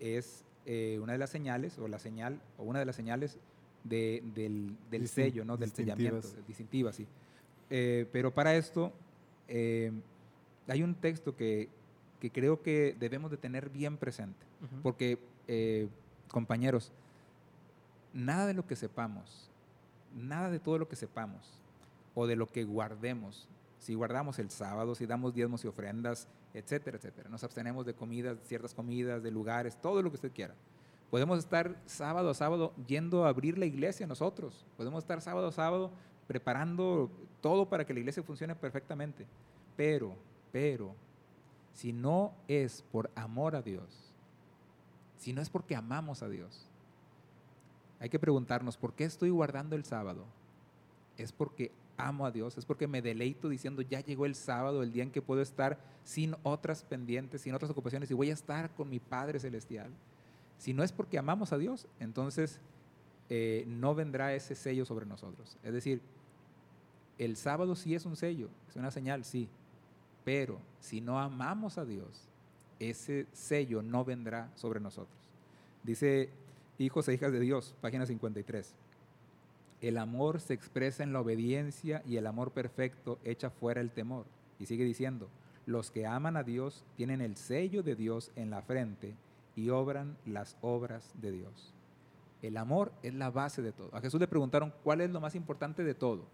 es eh, una de las señales, o la señal, o una de las señales del, sello, ¿no? del sellamiento, distintiva, sí. Eh, pero para esto hay un texto que, que creo que debemos de tener bien presente. Porque, eh, compañeros, nada de lo que sepamos, nada de todo lo que sepamos o de lo que guardemos, si guardamos el sábado, si damos diezmos y ofrendas, etcétera, etcétera, nos abstenemos de comidas, ciertas comidas, de lugares, todo lo que usted quiera. Podemos estar sábado a sábado yendo a abrir la iglesia nosotros. Podemos estar sábado a sábado preparando todo para que la iglesia funcione perfectamente. Pero, pero, si no es por amor a Dios, si no es porque amamos a Dios, hay que preguntarnos, ¿por qué estoy guardando el sábado? Es porque amo a Dios, es porque me deleito diciendo, ya llegó el sábado, el día en que puedo estar sin otras pendientes, sin otras ocupaciones, y voy a estar con mi Padre Celestial. Si no es porque amamos a Dios, entonces eh, no vendrá ese sello sobre nosotros. Es decir, el sábado sí es un sello, es una señal, sí, pero si no amamos a Dios, ese sello no vendrá sobre nosotros. Dice Hijos e hijas de Dios, página 53. El amor se expresa en la obediencia y el amor perfecto echa fuera el temor. Y sigue diciendo, los que aman a Dios tienen el sello de Dios en la frente y obran las obras de Dios. El amor es la base de todo. A Jesús le preguntaron, ¿cuál es lo más importante de todo?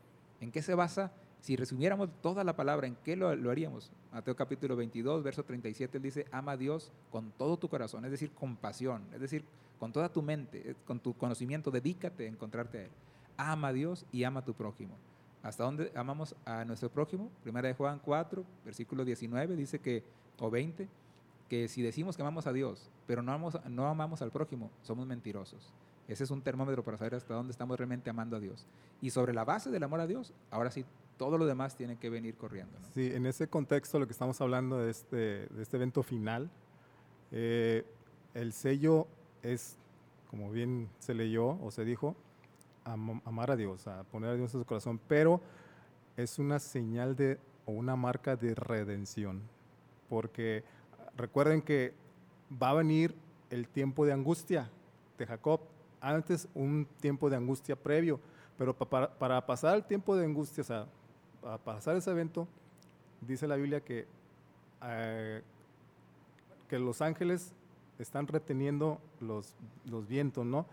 ¿En qué se basa si resumiéramos toda la palabra, ¿en qué lo, haríamos? Mateo capítulo 22, verso 37, él dice, ama a Dios con todo tu corazón, es decir, con pasión, es decir, con toda tu mente, eh, con tu conocimiento, dedícate a encontrarte a Él. Ama a Dios y ama a tu prójimo. ¿Hasta dónde amamos a nuestro prójimo? Primera de Juan 4, versículo 19, dice que, o 20, que si decimos que amamos a Dios, pero no amamos, no amamos al prójimo, somos mentirosos. Ese es un termómetro para saber hasta dónde estamos realmente amando a Dios. Y sobre la base del amor a Dios, ahora sí, todo lo demás tiene que venir corriendo. Sí, en ese contexto lo que estamos hablando de este, de este evento final, eh, el sello es, como bien se leyó o se dijo, amar a Dios, a poner a Dios en su corazón, pero es una señal de o una marca de redención, porque recuerden que va a venir el tiempo de angustia de Jacob, antes un tiempo de angustia previo, pero para, pasar el tiempo de angustia, o sea, para pasar ese evento, dice la Biblia que, eh, que los ángeles están reteniendo los, vientos, ¿no?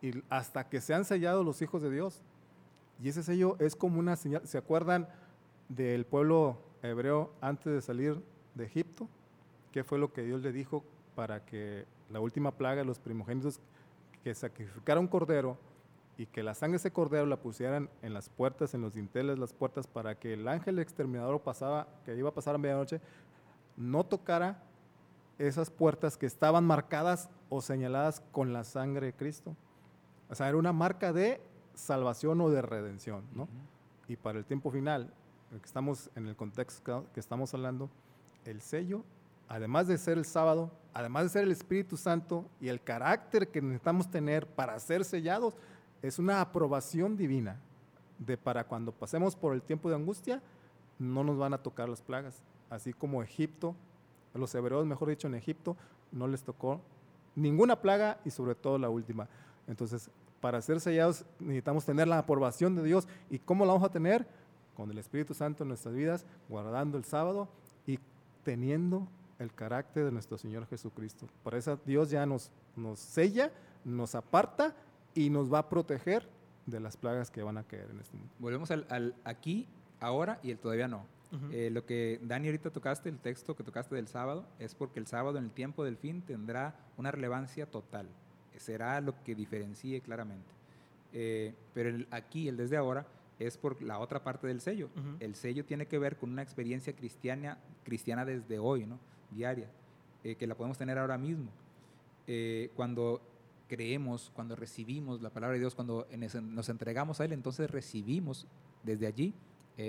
Y hasta que sean sellados los hijos de Dios. Y ese sello es como una señal. ¿Se acuerdan del pueblo hebreo antes de salir de Egipto? ¿Qué fue lo que Dios le dijo para que la última plaga de los primogénitos que sacrificara un cordero y que la sangre de ese cordero la pusieran en las puertas, en los dinteles las puertas, para que el ángel exterminador pasaba, que iba a pasar a medianoche, no tocara esas puertas que estaban marcadas o señaladas con la sangre de Cristo. O sea, era una marca de salvación o de redención, ¿no? Y para el tiempo final, que estamos en el contexto que estamos hablando, el sello, además de ser el sábado, además de ser el Espíritu Santo y el carácter que necesitamos tener para ser sellados, es una aprobación divina de para cuando pasemos por el tiempo de angustia, no nos van a tocar las plagas. Así como Egipto, los hebreos, mejor dicho, en Egipto, no les tocó ninguna plaga y sobre todo la última. Entonces, para ser sellados necesitamos tener la aprobación de Dios. ¿Y cómo la vamos a tener? Con el Espíritu Santo en nuestras vidas, guardando el sábado y teniendo el carácter de nuestro Señor Jesucristo. Por eso Dios ya nos, nos sella, nos aparta y nos va a proteger de las plagas que van a caer en este mundo. Volvemos al, aquí, ahora y el todavía no. Eh, lo que Dani ahorita tocaste, el texto que tocaste del sábado, es porque el sábado en el tiempo del fin tendrá una relevancia total. Será lo que diferencie claramente. Eh, pero el aquí, el desde ahora, es por la otra parte del sello. El sello tiene que ver con una experiencia cristiana, cristiana desde hoy, ¿no? Diaria, eh, que la podemos tener ahora mismo. cuando creemos, cuando recibimos la palabra de Dios, cuando nos entregamos a Él, entonces recibimos desde allí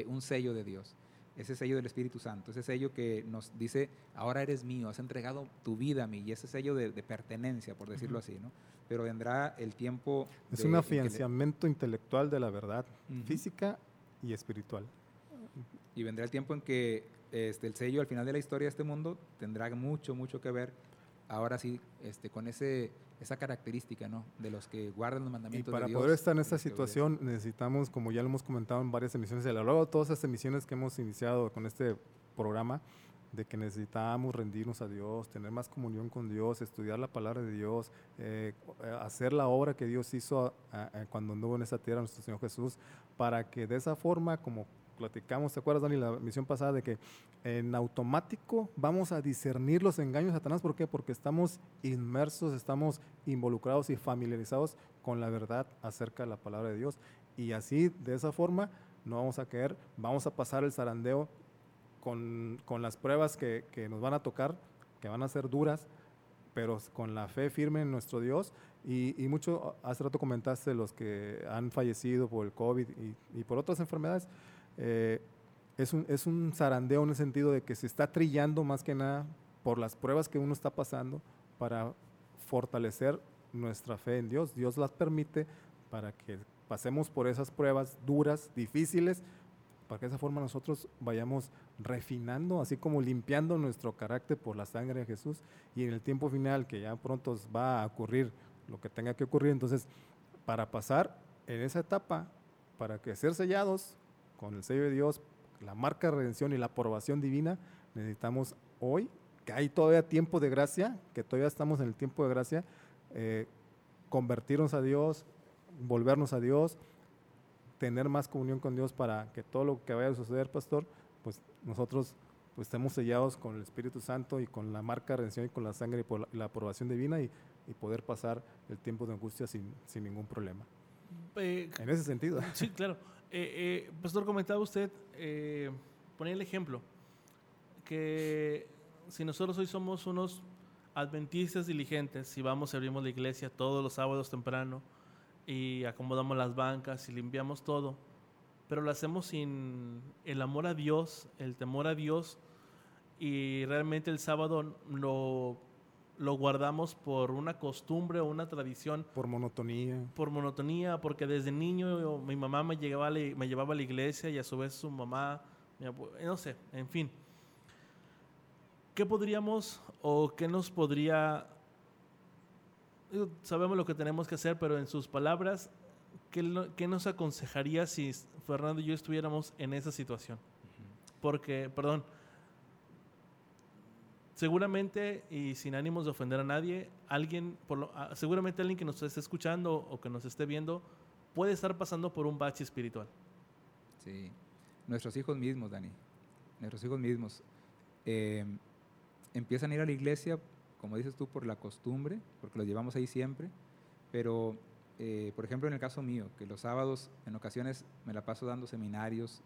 un sello de Dios ese sello del Espíritu Santo, ese sello que nos dice, ahora eres mío, has entregado tu vida a mí, y ese sello de, pertenencia, por decirlo así, ¿no? Pero vendrá el tiempo... Es un afianzamiento intelectual de la verdad, física y espiritual. Y vendrá el tiempo en que este, el sello al final de la historia de este mundo tendrá mucho, mucho que ver, ahora sí, este, con ese esa característica, ¿no? De los que guardan los mandamientos y para de poder estar en esta situación necesitamos, como ya lo hemos comentado en varias emisiones, a lo largo de todas estas emisiones que hemos iniciado con este programa, de que necesitamos rendirnos a Dios, tener más comunión con Dios, estudiar la palabra de Dios, eh, hacer la obra que Dios hizo cuando anduvo en esta tierra nuestro Señor Jesús, para que de esa forma, como platicamos, ¿te acuerdas, Dani, la misión pasada de que en automático vamos a discernir los engaños de Satanás? ¿Por qué? Porque estamos inmersos, estamos involucrados y familiarizados con la verdad acerca de la palabra de Dios. Y así, de esa forma, no vamos a caer, vamos a pasar el zarandeo con, con las pruebas que, que nos van a tocar, que van a ser duras, pero con la fe firme en nuestro Dios. Y, y, mucho, hace rato comentaste los que han fallecido por el COVID y, y por otras enfermedades. Eh, es, un, es un zarandeo en el sentido de que se está trillando más que nada por las pruebas que uno está pasando para fortalecer nuestra fe en Dios. Dios las permite para que pasemos por esas pruebas duras, difíciles, para que de esa forma nosotros vayamos refinando, así como limpiando nuestro carácter por la sangre de Jesús. Y en el tiempo final, que ya pronto va a ocurrir lo que tenga que ocurrir, entonces, para pasar en esa etapa, para que ser sellados con el sello de Dios, la marca de redención y la aprobación divina, necesitamos hoy, que hay todavía tiempo de gracia, que todavía estamos en el tiempo de gracia, eh, convertirnos a Dios, volvernos a Dios, tener más comunión con Dios para que todo lo que vaya a suceder, pastor, pues nosotros pues estemos sellados con el Espíritu Santo y con la marca de redención y con la sangre y por la, aprobación divina y, poder pasar el tiempo de angustia sin, ningún problema. Eh, en ese sentido. Sí, claro. Eh, eh, pastor, comentaba usted, eh, ponía el ejemplo, que si nosotros hoy somos unos adventistas diligentes y vamos y abrimos la iglesia todos los sábados temprano y acomodamos las bancas y limpiamos todo, pero lo hacemos sin el amor a Dios, el temor a Dios y realmente el sábado lo, lo guardamos por una costumbre o una tradición. Por monotonía. Por monotonía, porque desde niño mi mamá me, llevaba, me llevaba a la iglesia y a su vez su mamá, no sé, en fin. ¿Qué podríamos o qué nos podría... Sabemos lo que tenemos que hacer, pero en sus palabras, ¿qué, qué nos aconsejaría si Fernando y yo estuviéramos en esa situación? Porque, perdón, seguramente, y sin ánimos de ofender a nadie, alguien, por ah, seguramente alguien que nos esté escuchando o que nos esté viendo, puede estar pasando por un bache espiritual. Sí, nuestros hijos mismos, Dani, nuestros hijos mismos. Eh, empiezan a ir a la iglesia, como dices tú, por la costumbre, porque los llevamos ahí siempre, pero, eh, por ejemplo, en el caso mío, que los sábados en ocasiones me la paso dando seminarios,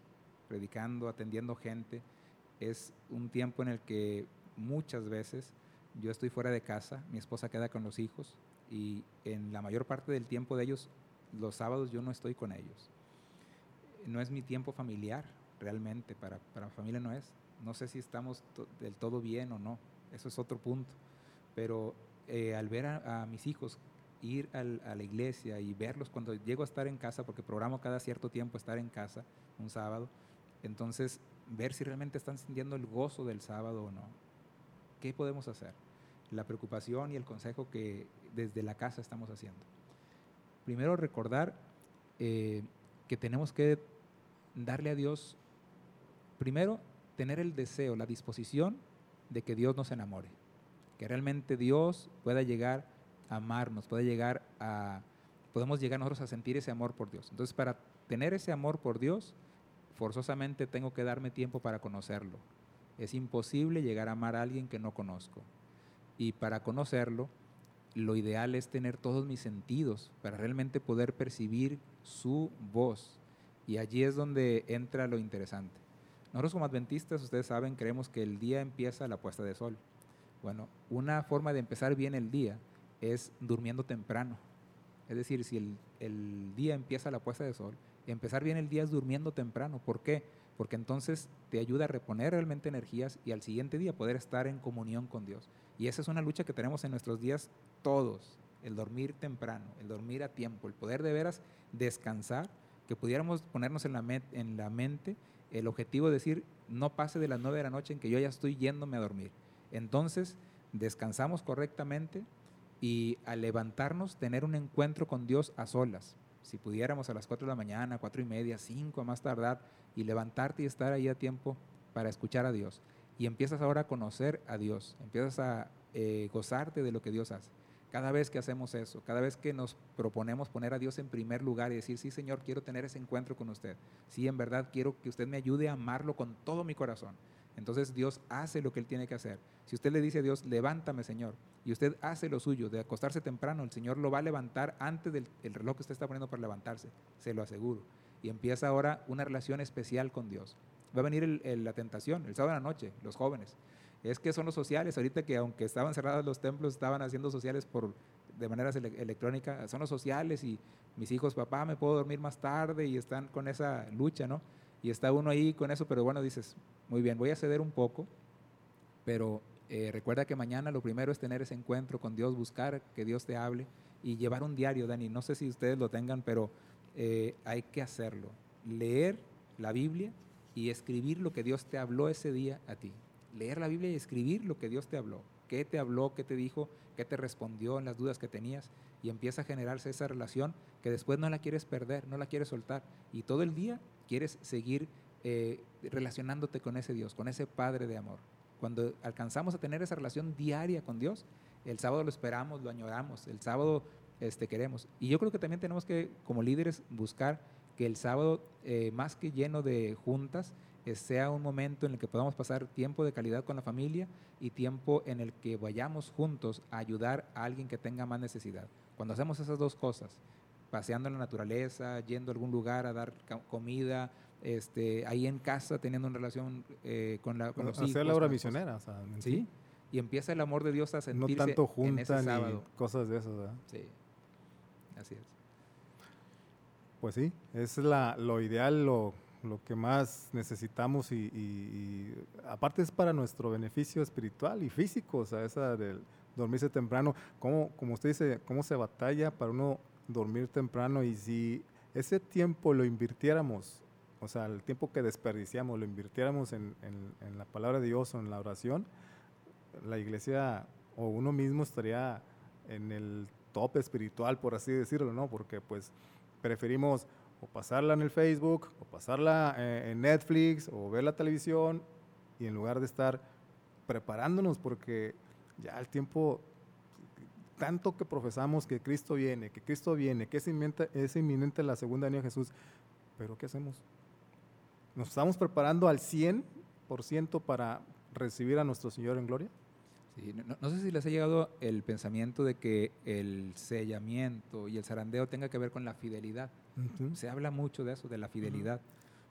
predicando, atendiendo gente, es un tiempo en el que muchas veces yo estoy fuera de casa, mi esposa queda con los hijos y en la mayor parte del tiempo de ellos, los sábados yo no estoy con ellos. No es mi tiempo familiar, realmente, para, para la familia no es. No sé si estamos del todo bien o no, eso es otro punto. Pero eh, al ver a, mis hijos ir a la iglesia y verlos cuando llego a estar en casa, porque programo cada cierto tiempo estar en casa, un sábado, entonces ver si realmente están sintiendo el gozo del sábado o no. ¿Qué podemos hacer? La preocupación y el consejo que desde la casa estamos haciendo. Primero recordar eh, que tenemos que darle a Dios, primero tener el deseo, la disposición de que Dios nos enamore, que realmente Dios pueda llegar a amarnos, pueda llegar a, podemos llegar nosotros a sentir ese amor por Dios. Entonces, para tener ese amor por Dios, forzosamente tengo que darme tiempo para conocerlo. Es imposible llegar a amar a alguien que no conozco. Y para conocerlo, lo ideal es tener todos mis sentidos para realmente poder percibir su voz. Y allí es donde entra lo interesante. Nosotros como adventistas, ustedes saben, creemos que el día empieza a la puesta de sol. Bueno, una forma de empezar bien el día es durmiendo temprano. Es decir, si el, día empieza a la puesta de sol, empezar bien el día es durmiendo temprano. ¿Por qué? Porque entonces te ayuda a reponer realmente energías y al siguiente día poder estar en comunión con Dios. Y esa es una lucha que tenemos en nuestros días todos, el dormir temprano, el dormir a tiempo, el poder de veras descansar, que pudiéramos ponernos en la, en la mente el objetivo es decir, no pase de las 9 de la noche en que yo ya estoy yéndome a dormir. Entonces, descansamos correctamente y al levantarnos, tener un encuentro con Dios a solas. Si pudiéramos a las 4 de la mañana, 4 y media, 5 a más tardar, y levantarte y estar ahí a tiempo para escuchar a Dios. Y empiezas ahora a conocer a Dios, empiezas a eh, gozarte de lo que Dios hace. Cada vez que hacemos eso, cada vez que nos proponemos poner a Dios en primer lugar y decir, sí Señor, quiero tener ese encuentro con usted. Sí, en verdad quiero que usted me ayude a amarlo con todo mi corazón. Entonces Dios hace lo que Él tiene que hacer. Si usted le dice a Dios, levántame Señor, y usted hace lo suyo de acostarse temprano, el Señor lo va a levantar antes del reloj que usted está poniendo para levantarse, se lo aseguro. Y empieza ahora una relación especial con Dios. Va a venir la tentación, el sábado de la noche, los jóvenes es que son los sociales, ahorita que aunque estaban cerrados los templos, estaban haciendo sociales por, de manera electrónica, son los sociales y mis hijos, papá, me puedo dormir más tarde y están con esa lucha, ¿no? Y está uno ahí con eso, pero bueno, dices, muy bien, voy a ceder un poco, pero eh, recuerda que mañana lo primero es tener ese encuentro con Dios, buscar que Dios te hable y llevar un diario, Dani. No sé si ustedes lo tengan, pero eh, hay que hacerlo. Leer la Biblia y escribir lo que Dios te habló ese día a ti leer la Biblia y escribir lo que Dios te habló. ¿Qué te habló? ¿Qué te dijo? ¿Qué te respondió en las dudas que tenías? Y empieza a generarse esa relación que después no la quieres perder, no la quieres soltar. Y todo el día quieres seguir eh, relacionándote con ese Dios, con ese Padre de amor. Cuando alcanzamos a tener esa relación diaria con Dios, el sábado lo esperamos, lo añoramos, el sábado este, queremos. Y yo creo que también tenemos que, como líderes, buscar que el sábado, eh, más que lleno de juntas, sea un momento en el que podamos pasar tiempo de calidad con la familia y tiempo en el que vayamos juntos a ayudar a alguien que tenga más necesidad. Cuando hacemos esas dos cosas, paseando en la naturaleza, yendo a algún lugar a dar comida, este, ahí en casa teniendo una relación eh, con, la, con los hijos. Hacer la obra misionera. sí. Y empieza el amor de Dios a sentirse No tanto juntan y cosas de esas, ¿verdad? Sí, así es. Pues sí, es la, lo ideal, lo, lo que más necesitamos y, aparte es para nuestro beneficio espiritual y físico, o sea, esa del dormirse temprano, como, como usted dice, cómo se batalla para uno dormir temprano y si ese tiempo lo invirtiéramos, o sea, el tiempo que desperdiciamos, lo invirtiéramos en, en, la palabra de Dios o en la oración, la iglesia o uno mismo estaría en el top espiritual, por así decirlo, ¿no? Porque pues preferimos o pasarla en el Facebook, o pasarla eh, en Netflix, o ver la televisión, y en lugar de estar preparándonos, porque ya el tiempo, tanto que profesamos que Cristo viene, que Cristo viene, que es inminente, es inminente la segunda venida de Jesús, pero ¿qué hacemos? ¿Nos estamos preparando al 100% para recibir a nuestro Señor en gloria? No, sé si les ha llegado el pensamiento de que el sellamiento y el zarandeo tenga que ver con la fidelidad. Se habla mucho de eso, de la fidelidad.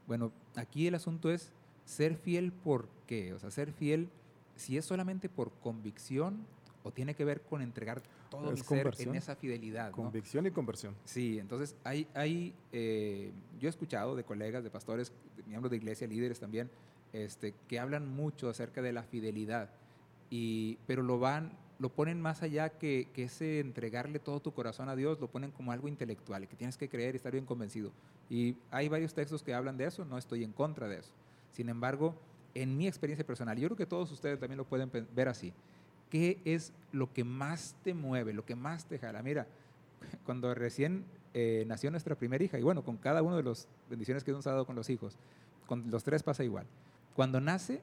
Bueno, aquí el asunto es ser fiel por qué, o sea, ser fiel si es solamente por convicción o tiene que ver con entregar todo el ser en esa fidelidad. Convicción y conversión. Sí, entonces hay, hay eh, yo he escuchado de colegas, de pastores, de miembros de iglesia, líderes también, este, que hablan mucho acerca de la fidelidad pero lo van, lo ponen más allá que, que, ese entregarle todo tu corazón a Dios, lo ponen como algo intelectual, que tienes que creer y estar bien convencido. Y hay varios textos que hablan de eso, no estoy en contra de eso. Sin embargo, en mi experiencia personal, yo creo que todos ustedes también lo pueden ver así. ¿Qué es lo que más te mueve, lo que más te jala? Mira, cuando recién eh, nació nuestra primera hija, y bueno, con cada uno de las bendiciones que hemos dado con los hijos, con los tres pasa igual. Cuando nace,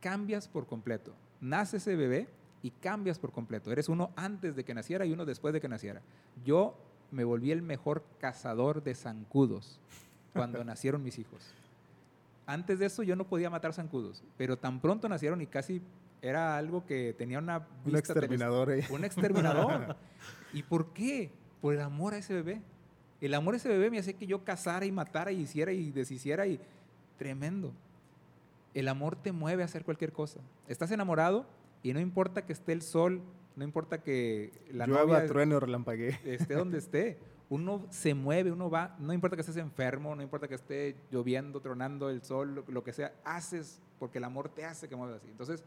cambias por completo nace ese bebé y cambias por completo. Eres uno antes de que naciera y uno después de que naciera. Yo me volví el mejor cazador de zancudos cuando nacieron mis hijos. Antes de eso yo no podía matar zancudos, pero tan pronto nacieron y casi era algo que tenía una un exterminador ahí. Un exterminador. ¿Y por qué? Por el amor a ese bebé. El amor a ese bebé me hacía que yo cazara y matara y hiciera y deshiciera y tremendo. El amor te mueve a hacer cualquier cosa. Estás enamorado y no importa que esté el sol, no importa que la Llueva, trueno, relampaguee. Esté donde esté. Uno se mueve, uno va, no importa que estés enfermo, no importa que esté lloviendo, tronando el sol, lo, que sea, haces porque el amor te hace que muevas así. Entonces,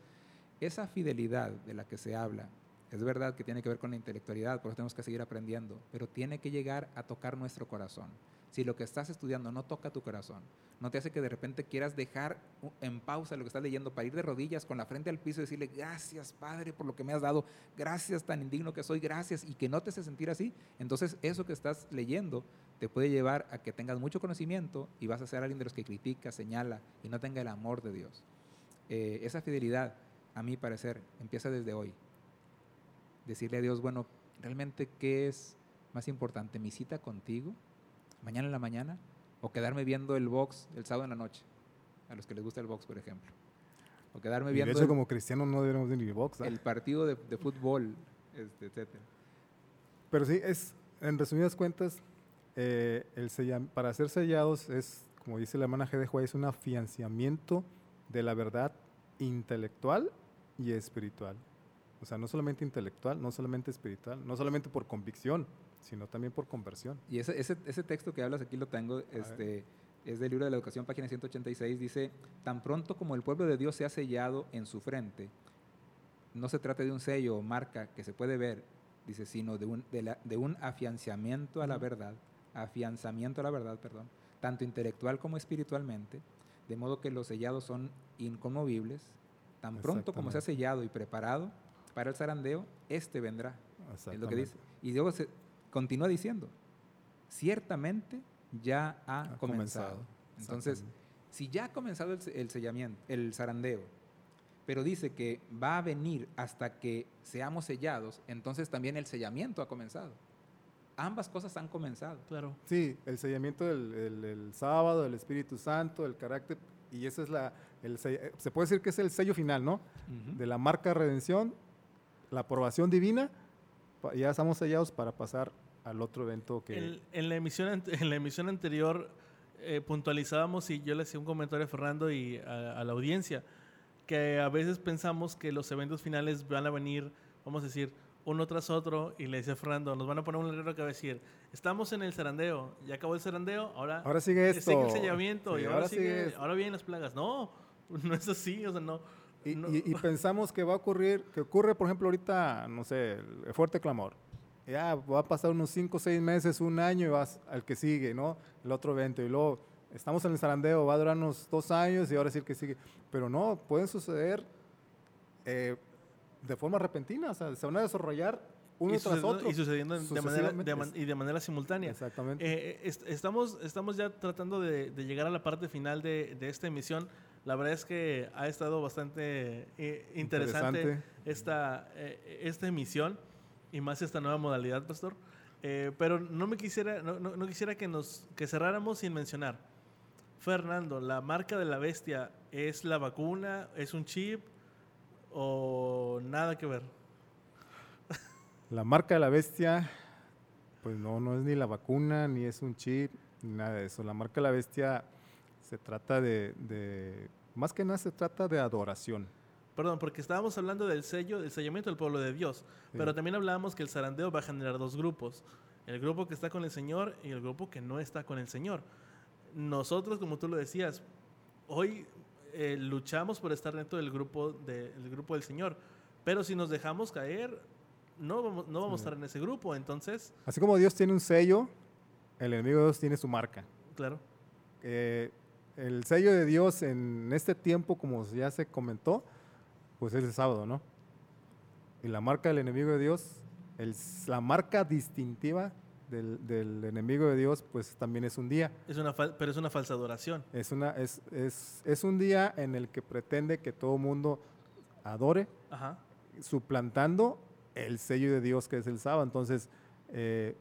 esa fidelidad de la que se habla, es verdad que tiene que ver con la intelectualidad, por eso tenemos que seguir aprendiendo, pero tiene que llegar a tocar nuestro corazón si lo que estás estudiando no toca tu corazón, no te hace que de repente quieras dejar en pausa lo que estás leyendo para ir de rodillas con la frente al piso y decirle, gracias Padre por lo que me has dado, gracias tan indigno que soy, gracias, y que no te hace sentir así, entonces eso que estás leyendo te puede llevar a que tengas mucho conocimiento y vas a ser alguien de los que critica, señala y no tenga el amor de Dios. Eh, esa fidelidad, a mi parecer, empieza desde hoy. Decirle a Dios, bueno, realmente, ¿qué es más importante? ¿Mi cita contigo? Mañana en la mañana o quedarme viendo el box el sábado en la noche, a los que les gusta el box, por ejemplo. O quedarme viendo... de hecho, como cristiano no debemos ir ni box. El partido de, fútbol, este, etc. Pero sí, es, en resumidas cuentas, eh, el para ser sellados es, como dice la hermana G. de Juárez, un afianciamiento de la verdad intelectual y espiritual. O sea, no solamente intelectual, no solamente espiritual, no solamente por convicción, sino también por conversión. Y ese, ese, ese texto que hablas aquí lo tengo, este, es del libro de la educación, página 186, dice, tan pronto como el pueblo de Dios se ha sellado en su frente, no se trata de un sello o marca que se puede ver, dice, sino de un, de, la, de un afianzamiento a la verdad, afianzamiento a la verdad, perdón, tanto intelectual como espiritualmente, de modo que los sellados son inconmovibles, tan pronto como se ha sellado y preparado para el zarandeo, este vendrá. Es lo que dice. Y luego se, continúa diciendo, ciertamente ya ha, comenzado. Entonces, si ya ha comenzado el, sellamiento, el zarandeo, pero dice que va a venir hasta que seamos sellados, entonces también el sellamiento ha comenzado. Ambas cosas han comenzado. Claro. Sí, el sellamiento del sábado, del Espíritu Santo, el carácter, y esa es la, se puede decir que es el sello final, ¿no? De la marca de redención, la aprobación divina, ya estamos sellados para pasar al otro evento que... En, la, emisión, en la emisión anterior eh, puntualizábamos y yo le hacía un comentario a Fernando y a, la audiencia, que a veces pensamos que los eventos finales van a venir, vamos a decir, uno tras otro y le decía a Fernando, nos van a poner un letrero que va a decir, estamos en el zarandeo, ya acabó el zarandeo, ahora, ahora sigue esto. Sigue el sellamiento y ahora, sigue, ahora vienen las plagas. No, no es así, o sea, no. Y, pensamos que va a ocurrir, que ocurre, por ejemplo, ahorita, no sé, el fuerte clamor. Ya va a pasar unos 5 6 meses, un año y vas al que sigue, ¿no? El otro evento. Y luego estamos en el zarandeo, va a durar unos dos años y ahora sí el que sigue. Pero no, pueden suceder eh, de forma repentina, o sea, se van a desarrollar uno tras otro. Y sucediendo de manera, y de manera simultánea. Exactamente. Eh, eh, estamos, estamos ya tratando de, llegar a la parte final de, esta emisión. La verdad es que ha estado bastante eh, interesante, Esta, esta emisión y más esta nueva modalidad, Pastor. pero no me quisiera, no, no, no, quisiera que nos que cerráramos sin mencionar. Fernando, la marca de la bestia es la vacuna, es un chip, o nada que ver? La marca de la bestia, pues no, no es ni la vacuna, ni es un chip, ni nada de eso. La marca de la bestia se trata de, más que nada se trata de adoración. Perdón, porque estábamos hablando del sello, del sellamiento del pueblo de Dios, pero también hablábamos que el zarandeo va a generar dos grupos, el grupo que está con el Señor y el grupo que no está con el Señor. Nosotros, como tú lo decías, hoy eh, luchamos por estar dentro del grupo, del grupo del Señor. Pero si nos dejamos caer, no vamos, no vamos a estar en ese grupo. Entonces. Así como Dios tiene un sello, el enemigo de Dios tiene su marca. Claro. Eh, el sello de Dios en este tiempo, como ya se comentó, pues es el sábado, ¿no? Y la marca del enemigo de Dios, el, la marca distintiva del, enemigo de Dios, pues también es un día. Es una pero es una falsa adoración. Es, una, es, es, es un día en el que pretende que todo mundo adore, suplantando el sello de Dios que es el sábado. Entonces, eh,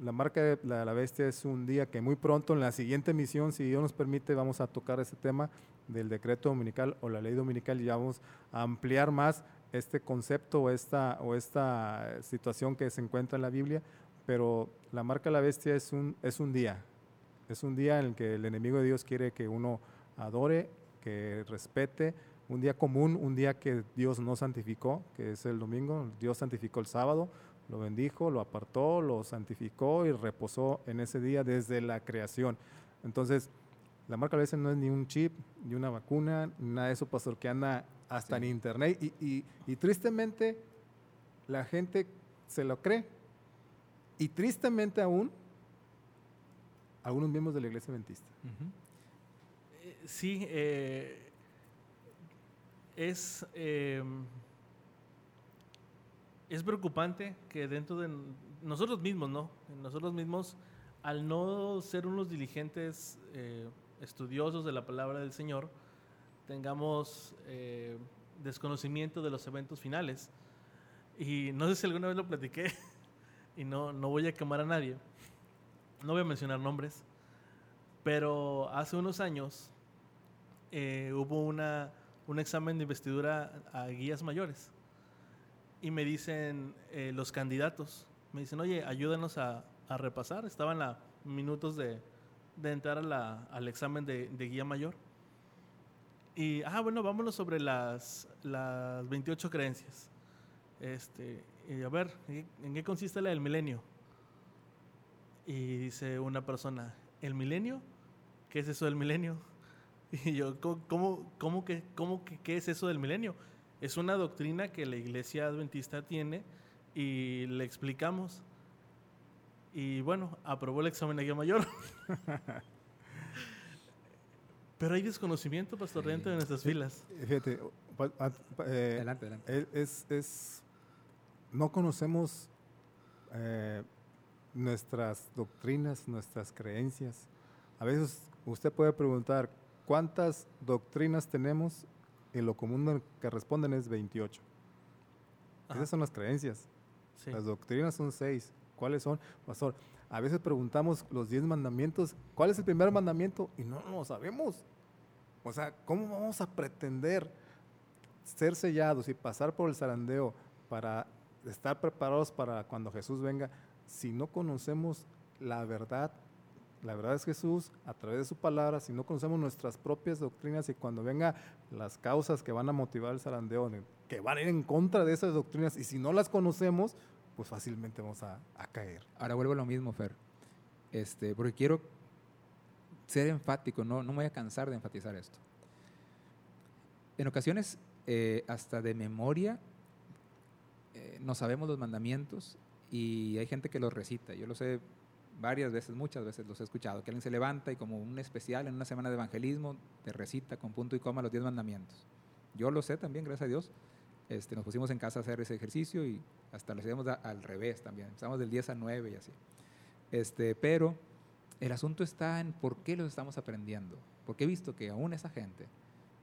la marca de la, bestia es un día que muy pronto en la siguiente misión, si Dios nos permite, vamos a tocar ese tema del decreto dominical o la ley dominical y vamos a ampliar más este concepto o esta, o esta situación que se encuentra en la Biblia pero la marca de la bestia es un, es un día, es un día en el que el enemigo de Dios quiere que uno adore, que respete, un día común, un día que Dios no santificó, que es el domingo, Dios santificó el sábado, lo bendijo, lo apartó, lo santificó y reposó en ese día desde la creación. Entonces, la marca bestia no es ni un chip, ni una vacuna, nada de eso, pastor, que anda hasta en internet y, y tristemente la gente se lo cree y tristemente aún, algunos miembros de la iglesia adventista. Eh, sí, eh, es, em, es preocupante que dentro de nosotros mismos, ¿no? Nosotros mismos, al no ser unos diligentes eh, estudiosos de la palabra del Señor, tengamos desconocimiento de los eventos finales. Y no sé si alguna vez lo platiqué, y no, no voy a quemar a nadie, no voy a mencionar nombres, pero hace unos años eh, hubo una, un examen de investidura a guías mayores y me dicen eh, los candidatos, me dicen, oye, ayúdanos a repasar, estaban a minutos de, de entrar a al examen de, de, guía mayor. Y, ah, bueno, vámonos sobre las, las 28 creencias. Este, y a ver, ¿en qué consiste la del milenio? Y dice una persona, ¿el milenio? ¿Qué es eso del milenio? Y yo, ¿cómo, cómo, que, cómo que, qué es eso del milenio? Es una doctrina que la iglesia adventista tiene y le explicamos. Y bueno, aprobó el examen de guía mayor. Pero hay desconocimiento, pastor, dentro de nuestras filas. Fíjate, eh, adelante, adelante. Es, es no conocemos eh, nuestras doctrinas, nuestras creencias. A veces usted puede preguntar, ¿cuántas doctrinas tenemos? Y lo común que responden es 28. Esas son las creencias. Las doctrinas son seis. ¿Cuáles son? Pastor, a veces preguntamos los diez mandamientos, ¿cuál es el primer mandamiento? Y no lo sabemos. O sea, ¿cómo vamos a pretender ser sellados y pasar por el zarandeo para estar preparados para cuando Jesús venga, si no conocemos la verdad la verdad es Jesús, a través de su palabra, si no conocemos nuestras propias doctrinas y cuando venga las causas que van a motivar el zarandeo, que van a ir en contra de esas doctrinas, y si no las conocemos, pues fácilmente vamos a, caer. Ahora vuelvo a lo mismo, Fer, este, porque quiero ser enfático, no, no me voy a cansar de enfatizar esto. En ocasiones, eh, hasta de memoria, eh, no sabemos los mandamientos y hay gente que los recita. Yo lo sé varias veces, muchas veces los he escuchado, que alguien se levanta y como un especial en una semana de evangelismo te recita con punto y coma los diez mandamientos. Yo lo sé también, gracias a Dios. Este, nos pusimos en casa a hacer ese ejercicio y hasta lo hacíamos al revés también. Empezamos del 10 al 9 y así. Este, pero el asunto está en por qué los estamos aprendiendo. Porque he visto que aún esa gente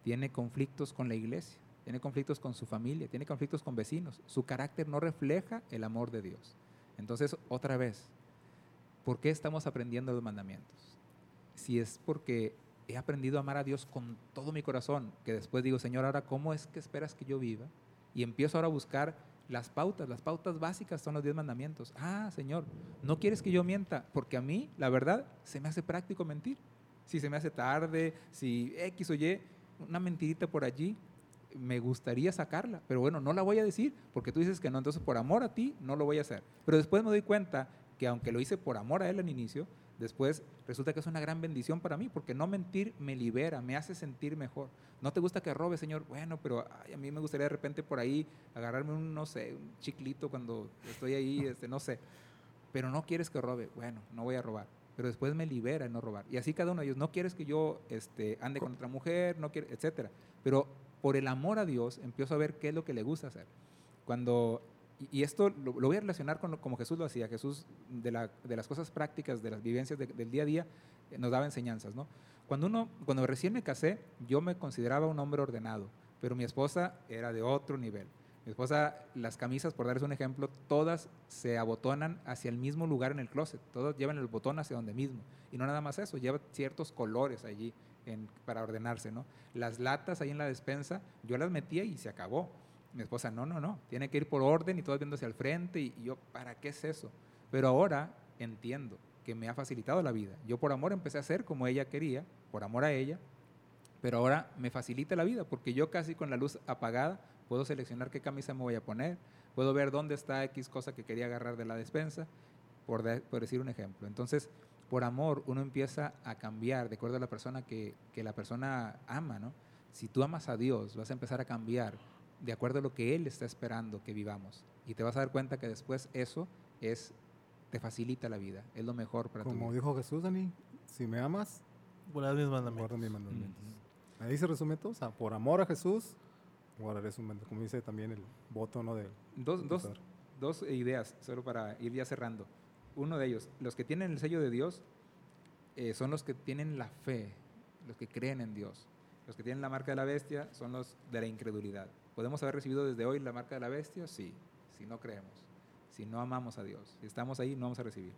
tiene conflictos con la iglesia, tiene conflictos con su familia, tiene conflictos con vecinos. Su carácter no refleja el amor de Dios. Entonces, otra vez, ¿por qué estamos aprendiendo los mandamientos? Si es porque he aprendido a amar a Dios con todo mi corazón, que después digo, Señor, ahora, ¿cómo es que esperas que yo viva? Y empiezo ahora a buscar las pautas, las pautas básicas son los diez mandamientos. Ah, Señor, no quieres que yo mienta, porque a mí, la verdad, se me hace práctico mentir. Si se me hace tarde, si X o Y, una mentirita por allí, me gustaría sacarla, pero bueno, no la voy a decir porque tú dices que no, entonces por amor a ti no lo voy a hacer. Pero después me doy cuenta que aunque lo hice por amor a él al inicio, después resulta que es una gran bendición para mí porque no mentir me libera, me hace sentir mejor. ¿No te gusta que robe, Señor? Bueno, pero a mí me gustaría de repente por ahí agarrarme un, no sé, un chiclito cuando estoy ahí, este, no sé. Pero no quieres que robe. Bueno, no voy a robar pero después me libera en no robar. Y así cada uno de ellos, no quieres que yo este, ande con otra mujer, no quiere, etcétera. Pero por el amor a Dios empiezo a ver qué es lo que le gusta hacer. Cuando, y, esto lo, voy a relacionar con como Jesús lo hacía. Jesús, de, la, de las cosas prácticas, de las vivencias del día a día, eh, nos daba enseñanzas, ¿no? Cuando, uno, cuando recién me casé, yo me consideraba un hombre ordenado, pero mi esposa era de otro nivel. Mi esposa, las camisas, por darles un ejemplo, todas se abotonan hacia el mismo lugar en el closet. Todas llevan el botón hacia donde mismo. Y no nada más eso, lleva ciertos colores allí para ordenarse, ¿no? Las latas ahí en la despensa, yo las metía y se acabó. Mi esposa, no, no, no, tiene que ir por orden y todo viendo hacia el frente. Y yo, ¿para qué es eso? Pero ahora entiendo que me ha facilitado la vida. Yo por amor empecé a hacer como ella quería, por amor a ella, pero ahora me facilita la vida porque yo casi con la luz apagada puedo seleccionar qué camisa me voy a poner, puedo ver dónde está X cosa que quería agarrar de la despensa, por, decir un ejemplo. Entonces, por amor, uno empieza a cambiar de acuerdo a la persona que, la persona ama, ¿no? Si tú amas a Dios, vas a empezar a cambiar de acuerdo a lo que Él está esperando que vivamos. Y te vas a dar cuenta que después eso es, te facilita la vida, es lo mejor para Como tu Como dijo Jesús, Dani, si me amas, guarda mis mandamientos. mis mandamientos. Ahí se resume todo, o sea, por amor a Jesús, guardaré su como dice también el voto ¿no? de dos, dos, dos, ideas, solo para ir ya cerrando. Uno de ellos, los que tienen el sello de Dios eh, son los que tienen la fe, los que creen en Dios. Los que tienen la marca de la bestia son los de la incredulidad. ¿Podemos haber recibido desde hoy la marca de la bestia? Sí, si no creemos, si no amamos a Dios. Si estamos ahí, no vamos a recibir.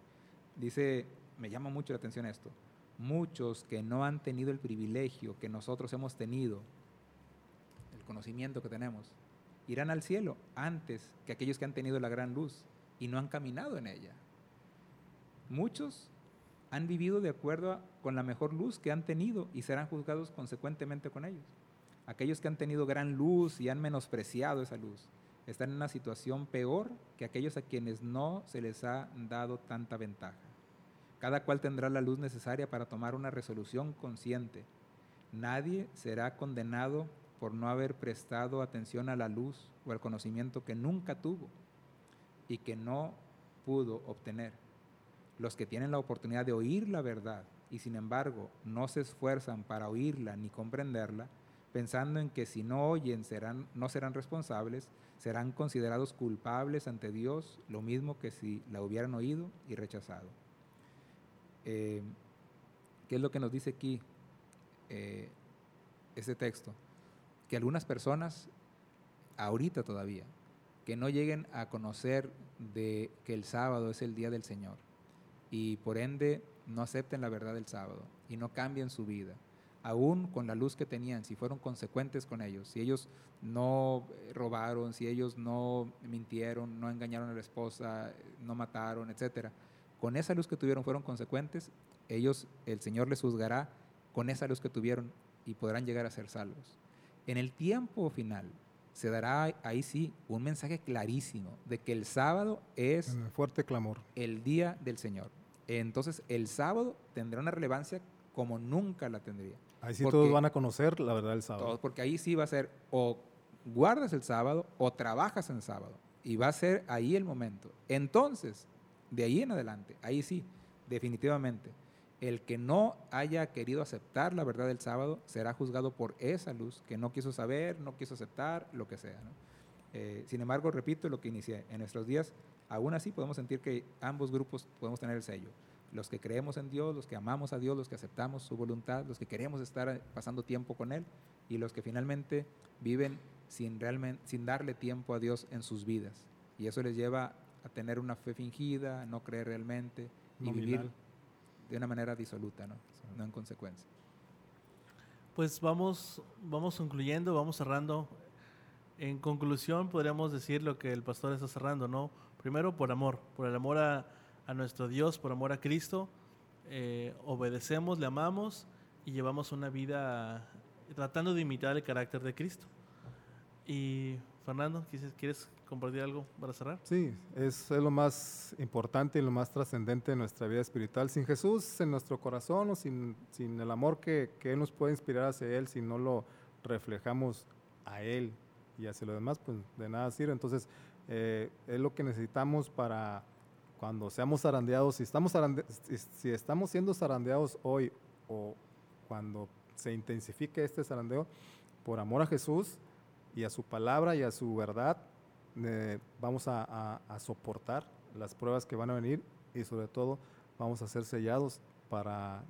Dice, me llama mucho la atención esto, muchos que no han tenido el privilegio que nosotros hemos tenido conocimiento que tenemos, irán al cielo antes que aquellos que han tenido la gran luz y no han caminado en ella. Muchos han vivido de acuerdo con la mejor luz que han tenido y serán juzgados consecuentemente con ellos. Aquellos que han tenido gran luz y han menospreciado esa luz están en una situación peor que aquellos a quienes no se les ha dado tanta ventaja. Cada cual tendrá la luz necesaria para tomar una resolución consciente. Nadie será condenado por no haber prestado atención a la luz o al conocimiento que nunca tuvo y que no pudo obtener. Los que tienen la oportunidad de oír la verdad y sin embargo no se esfuerzan para oírla ni comprenderla, pensando en que si no oyen serán, no serán responsables, serán considerados culpables ante Dios, lo mismo que si la hubieran oído y rechazado. Eh, ¿Qué es lo que nos dice aquí eh, este texto? que algunas personas, ahorita todavía, que no lleguen a conocer de que el sábado es el día del Señor y por ende no acepten la verdad del sábado y no cambien su vida, aún con la luz que tenían, si fueron consecuentes con ellos, si ellos no robaron, si ellos no mintieron, no engañaron a la esposa, no mataron, etcétera, con esa luz que tuvieron fueron consecuentes, ellos, el Señor les juzgará con esa luz que tuvieron y podrán llegar a ser salvos. En el tiempo final se dará ahí sí un mensaje clarísimo de que el sábado es fuerte clamor. el día del Señor. Entonces el sábado tendrá una relevancia como nunca la tendría. Ahí sí todos van a conocer la verdad del sábado. Todos, porque ahí sí va a ser o guardas el sábado o trabajas en sábado. Y va a ser ahí el momento. Entonces, de ahí en adelante, ahí sí, definitivamente, el que no haya querido aceptar la verdad del sábado será juzgado por esa luz que no quiso saber, no quiso aceptar, lo que sea. Eh, sin embargo, repito lo que inicié, en nuestros días, aún así podemos sentir que ambos grupos podemos tener el sello. Los que creemos en Dios, los que amamos a Dios, los que aceptamos su voluntad, los que queremos estar pasando tiempo con Él y los que finalmente viven sin, realmente, sin darle tiempo a Dios en sus vidas. Y eso les lleva a tener una fe fingida, a no creer realmente y vivir de una manera disoluta, ¿no? no en consecuencia. Pues vamos, vamos concluyendo, vamos cerrando. En conclusión, podríamos decir lo que el pastor está cerrando, ¿no? Primero, por amor, por el amor a, a nuestro Dios, por amor a Cristo, eh, obedecemos, le amamos y llevamos una vida tratando de imitar el carácter de Cristo. Y Fernando, ¿quieres compartir algo para cerrar? Sí, es, lo más importante y lo más trascendente de nuestra vida espiritual. Sin Jesús en nuestro corazón o sin, sin el amor que, que, Él nos puede inspirar hacia Él, si no lo reflejamos a Él y hacia lo demás, pues de nada sirve. Entonces, eh, es lo que necesitamos para cuando seamos zarandeados, si estamos, si estamos siendo zarandeados hoy o cuando se intensifique este zarandeo, por amor a Jesús, y a su palabra y a su verdad eh, vamos a, soportar las pruebas que van a venir y sobre todo vamos a ser sellados para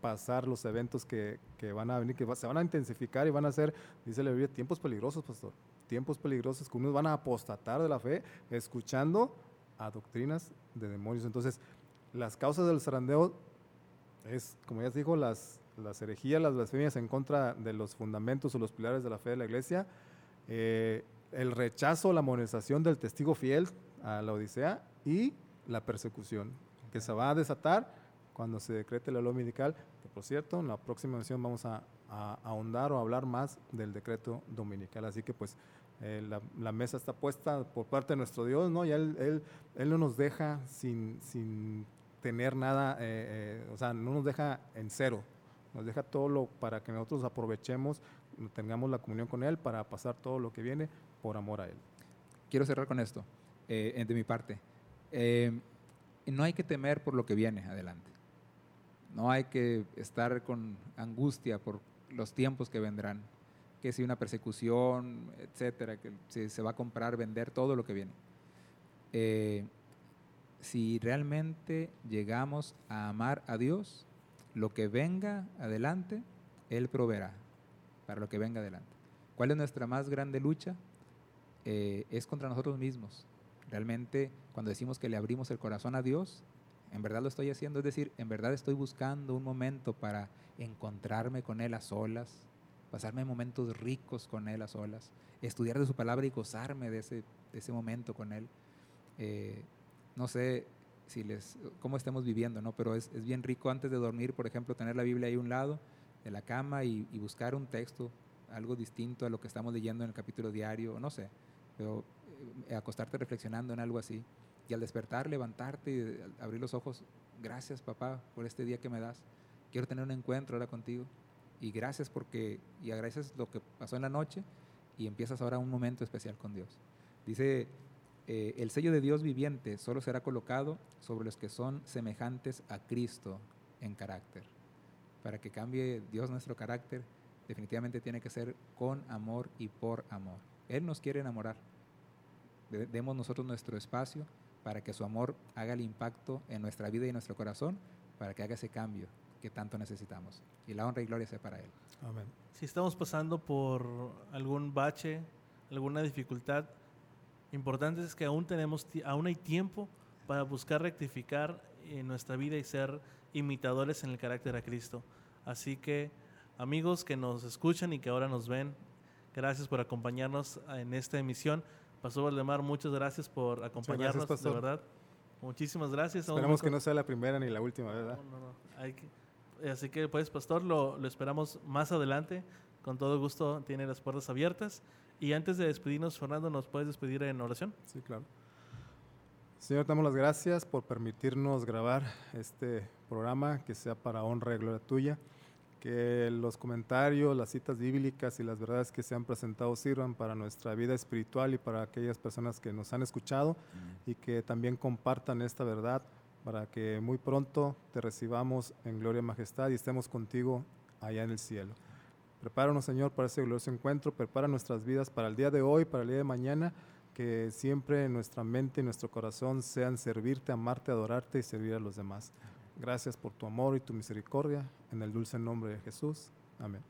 pasar los eventos que, van a venir, que se van a intensificar y van a ser, dice la Biblia, tiempos peligrosos, pastor. Tiempos peligrosos que unos van a apostatar de la fe escuchando a doctrinas de demonios. Entonces, las causas del zarandeo es, como ya se dijo, las, las herejías, las blasfemias en contra de los fundamentos o los pilares de la fe de la iglesia, eh, el rechazo, la amonestación del testigo fiel a la Odisea y la persecución, que se va a desatar cuando se decrete la ley dominical, que por cierto, en la próxima edición vamos a, ahondar o hablar más del decreto dominical. Así que pues eh, la, mesa está puesta por parte de nuestro Dios, ¿no? Y Él, él, no nos deja sin, sin tener nada, eh, o sea, no nos deja en cero, nos deja todo lo para que nosotros aprovechemos tengamos la comunión con Él para pasar todo lo que viene por amor a Él. Quiero cerrar con esto, eh, de mi parte. Eh, no hay que temer por lo que viene adelante. No hay que estar con angustia por los tiempos que vendrán. Que si una persecución, etcétera, que se, va a comprar, vender, todo lo que viene. Eh, si realmente llegamos a amar a Dios, lo que venga adelante, Él proveerá para lo que venga adelante. ¿Cuál es nuestra más grande lucha? Eh, es contra nosotros mismos. Realmente, cuando decimos que le abrimos el corazón a Dios, en verdad lo estoy haciendo, es decir, en verdad estoy buscando un momento para encontrarme con Él a solas, pasarme momentos ricos con Él a solas, estudiar de su palabra y gozarme de ese, ese momento con Él. Eh, no sé si les, cómo estemos viviendo, ¿no? pero es, es, bien rico antes de dormir, por ejemplo, tener la Biblia ahí a un lado de la cama y, buscar un texto, algo distinto a lo que estamos leyendo en el capítulo diario, no sé, pero eh, acostarte reflexionando en algo así. Y al despertar, levantarte y abrir los ojos, gracias papá por este día que me das. Quiero tener un encuentro ahora contigo. Y gracias porque, y agradeces lo que pasó en la noche y empiezas ahora un momento especial con Dios. Dice, eh, el sello de Dios viviente solo será colocado sobre los que son semejantes a Cristo en carácter para que cambie Dios nuestro carácter, definitivamente tiene que ser con amor y por amor. Él nos quiere enamorar. Demos nosotros nuestro espacio para que su amor haga el impacto en nuestra vida y en nuestro corazón, para que haga ese cambio que tanto necesitamos. Y la honra y gloria sea para Él. Amén. Si estamos pasando por algún bache, alguna dificultad, importante es que aún tenemos, aún hay tiempo para buscar rectificar en nuestra vida y ser imitadores en el carácter a Cristo. Así que amigos que nos escuchan y que ahora nos ven, gracias por acompañarnos en esta emisión. Pastor Valdemar, muchas gracias por acompañarnos, de verdad. Muchísimas gracias. Esperamos que no sea la primera ni la última, ¿verdad? No, no, no. Así que, pues, Pastor, lo, lo esperamos más adelante. Con todo gusto tiene las puertas abiertas. Y antes de despedirnos, Fernando, ¿nos puedes despedir en oración? Sí, claro. Señor, damos las gracias por permitirnos grabar este programa, que sea para honra y gloria tuya. Que los comentarios, las citas bíblicas y las verdades que se han presentado sirvan para nuestra vida espiritual y para aquellas personas que nos han escuchado y que también compartan esta verdad para que muy pronto te recibamos en gloria y majestad y estemos contigo allá en el cielo. Prepáranos, Señor, para ese glorioso encuentro. Prepara nuestras vidas para el día de hoy, para el día de mañana. Que siempre nuestra mente y nuestro corazón sean servirte, amarte, adorarte y servir a los demás. Gracias por tu amor y tu misericordia. En el dulce nombre de Jesús. Amén.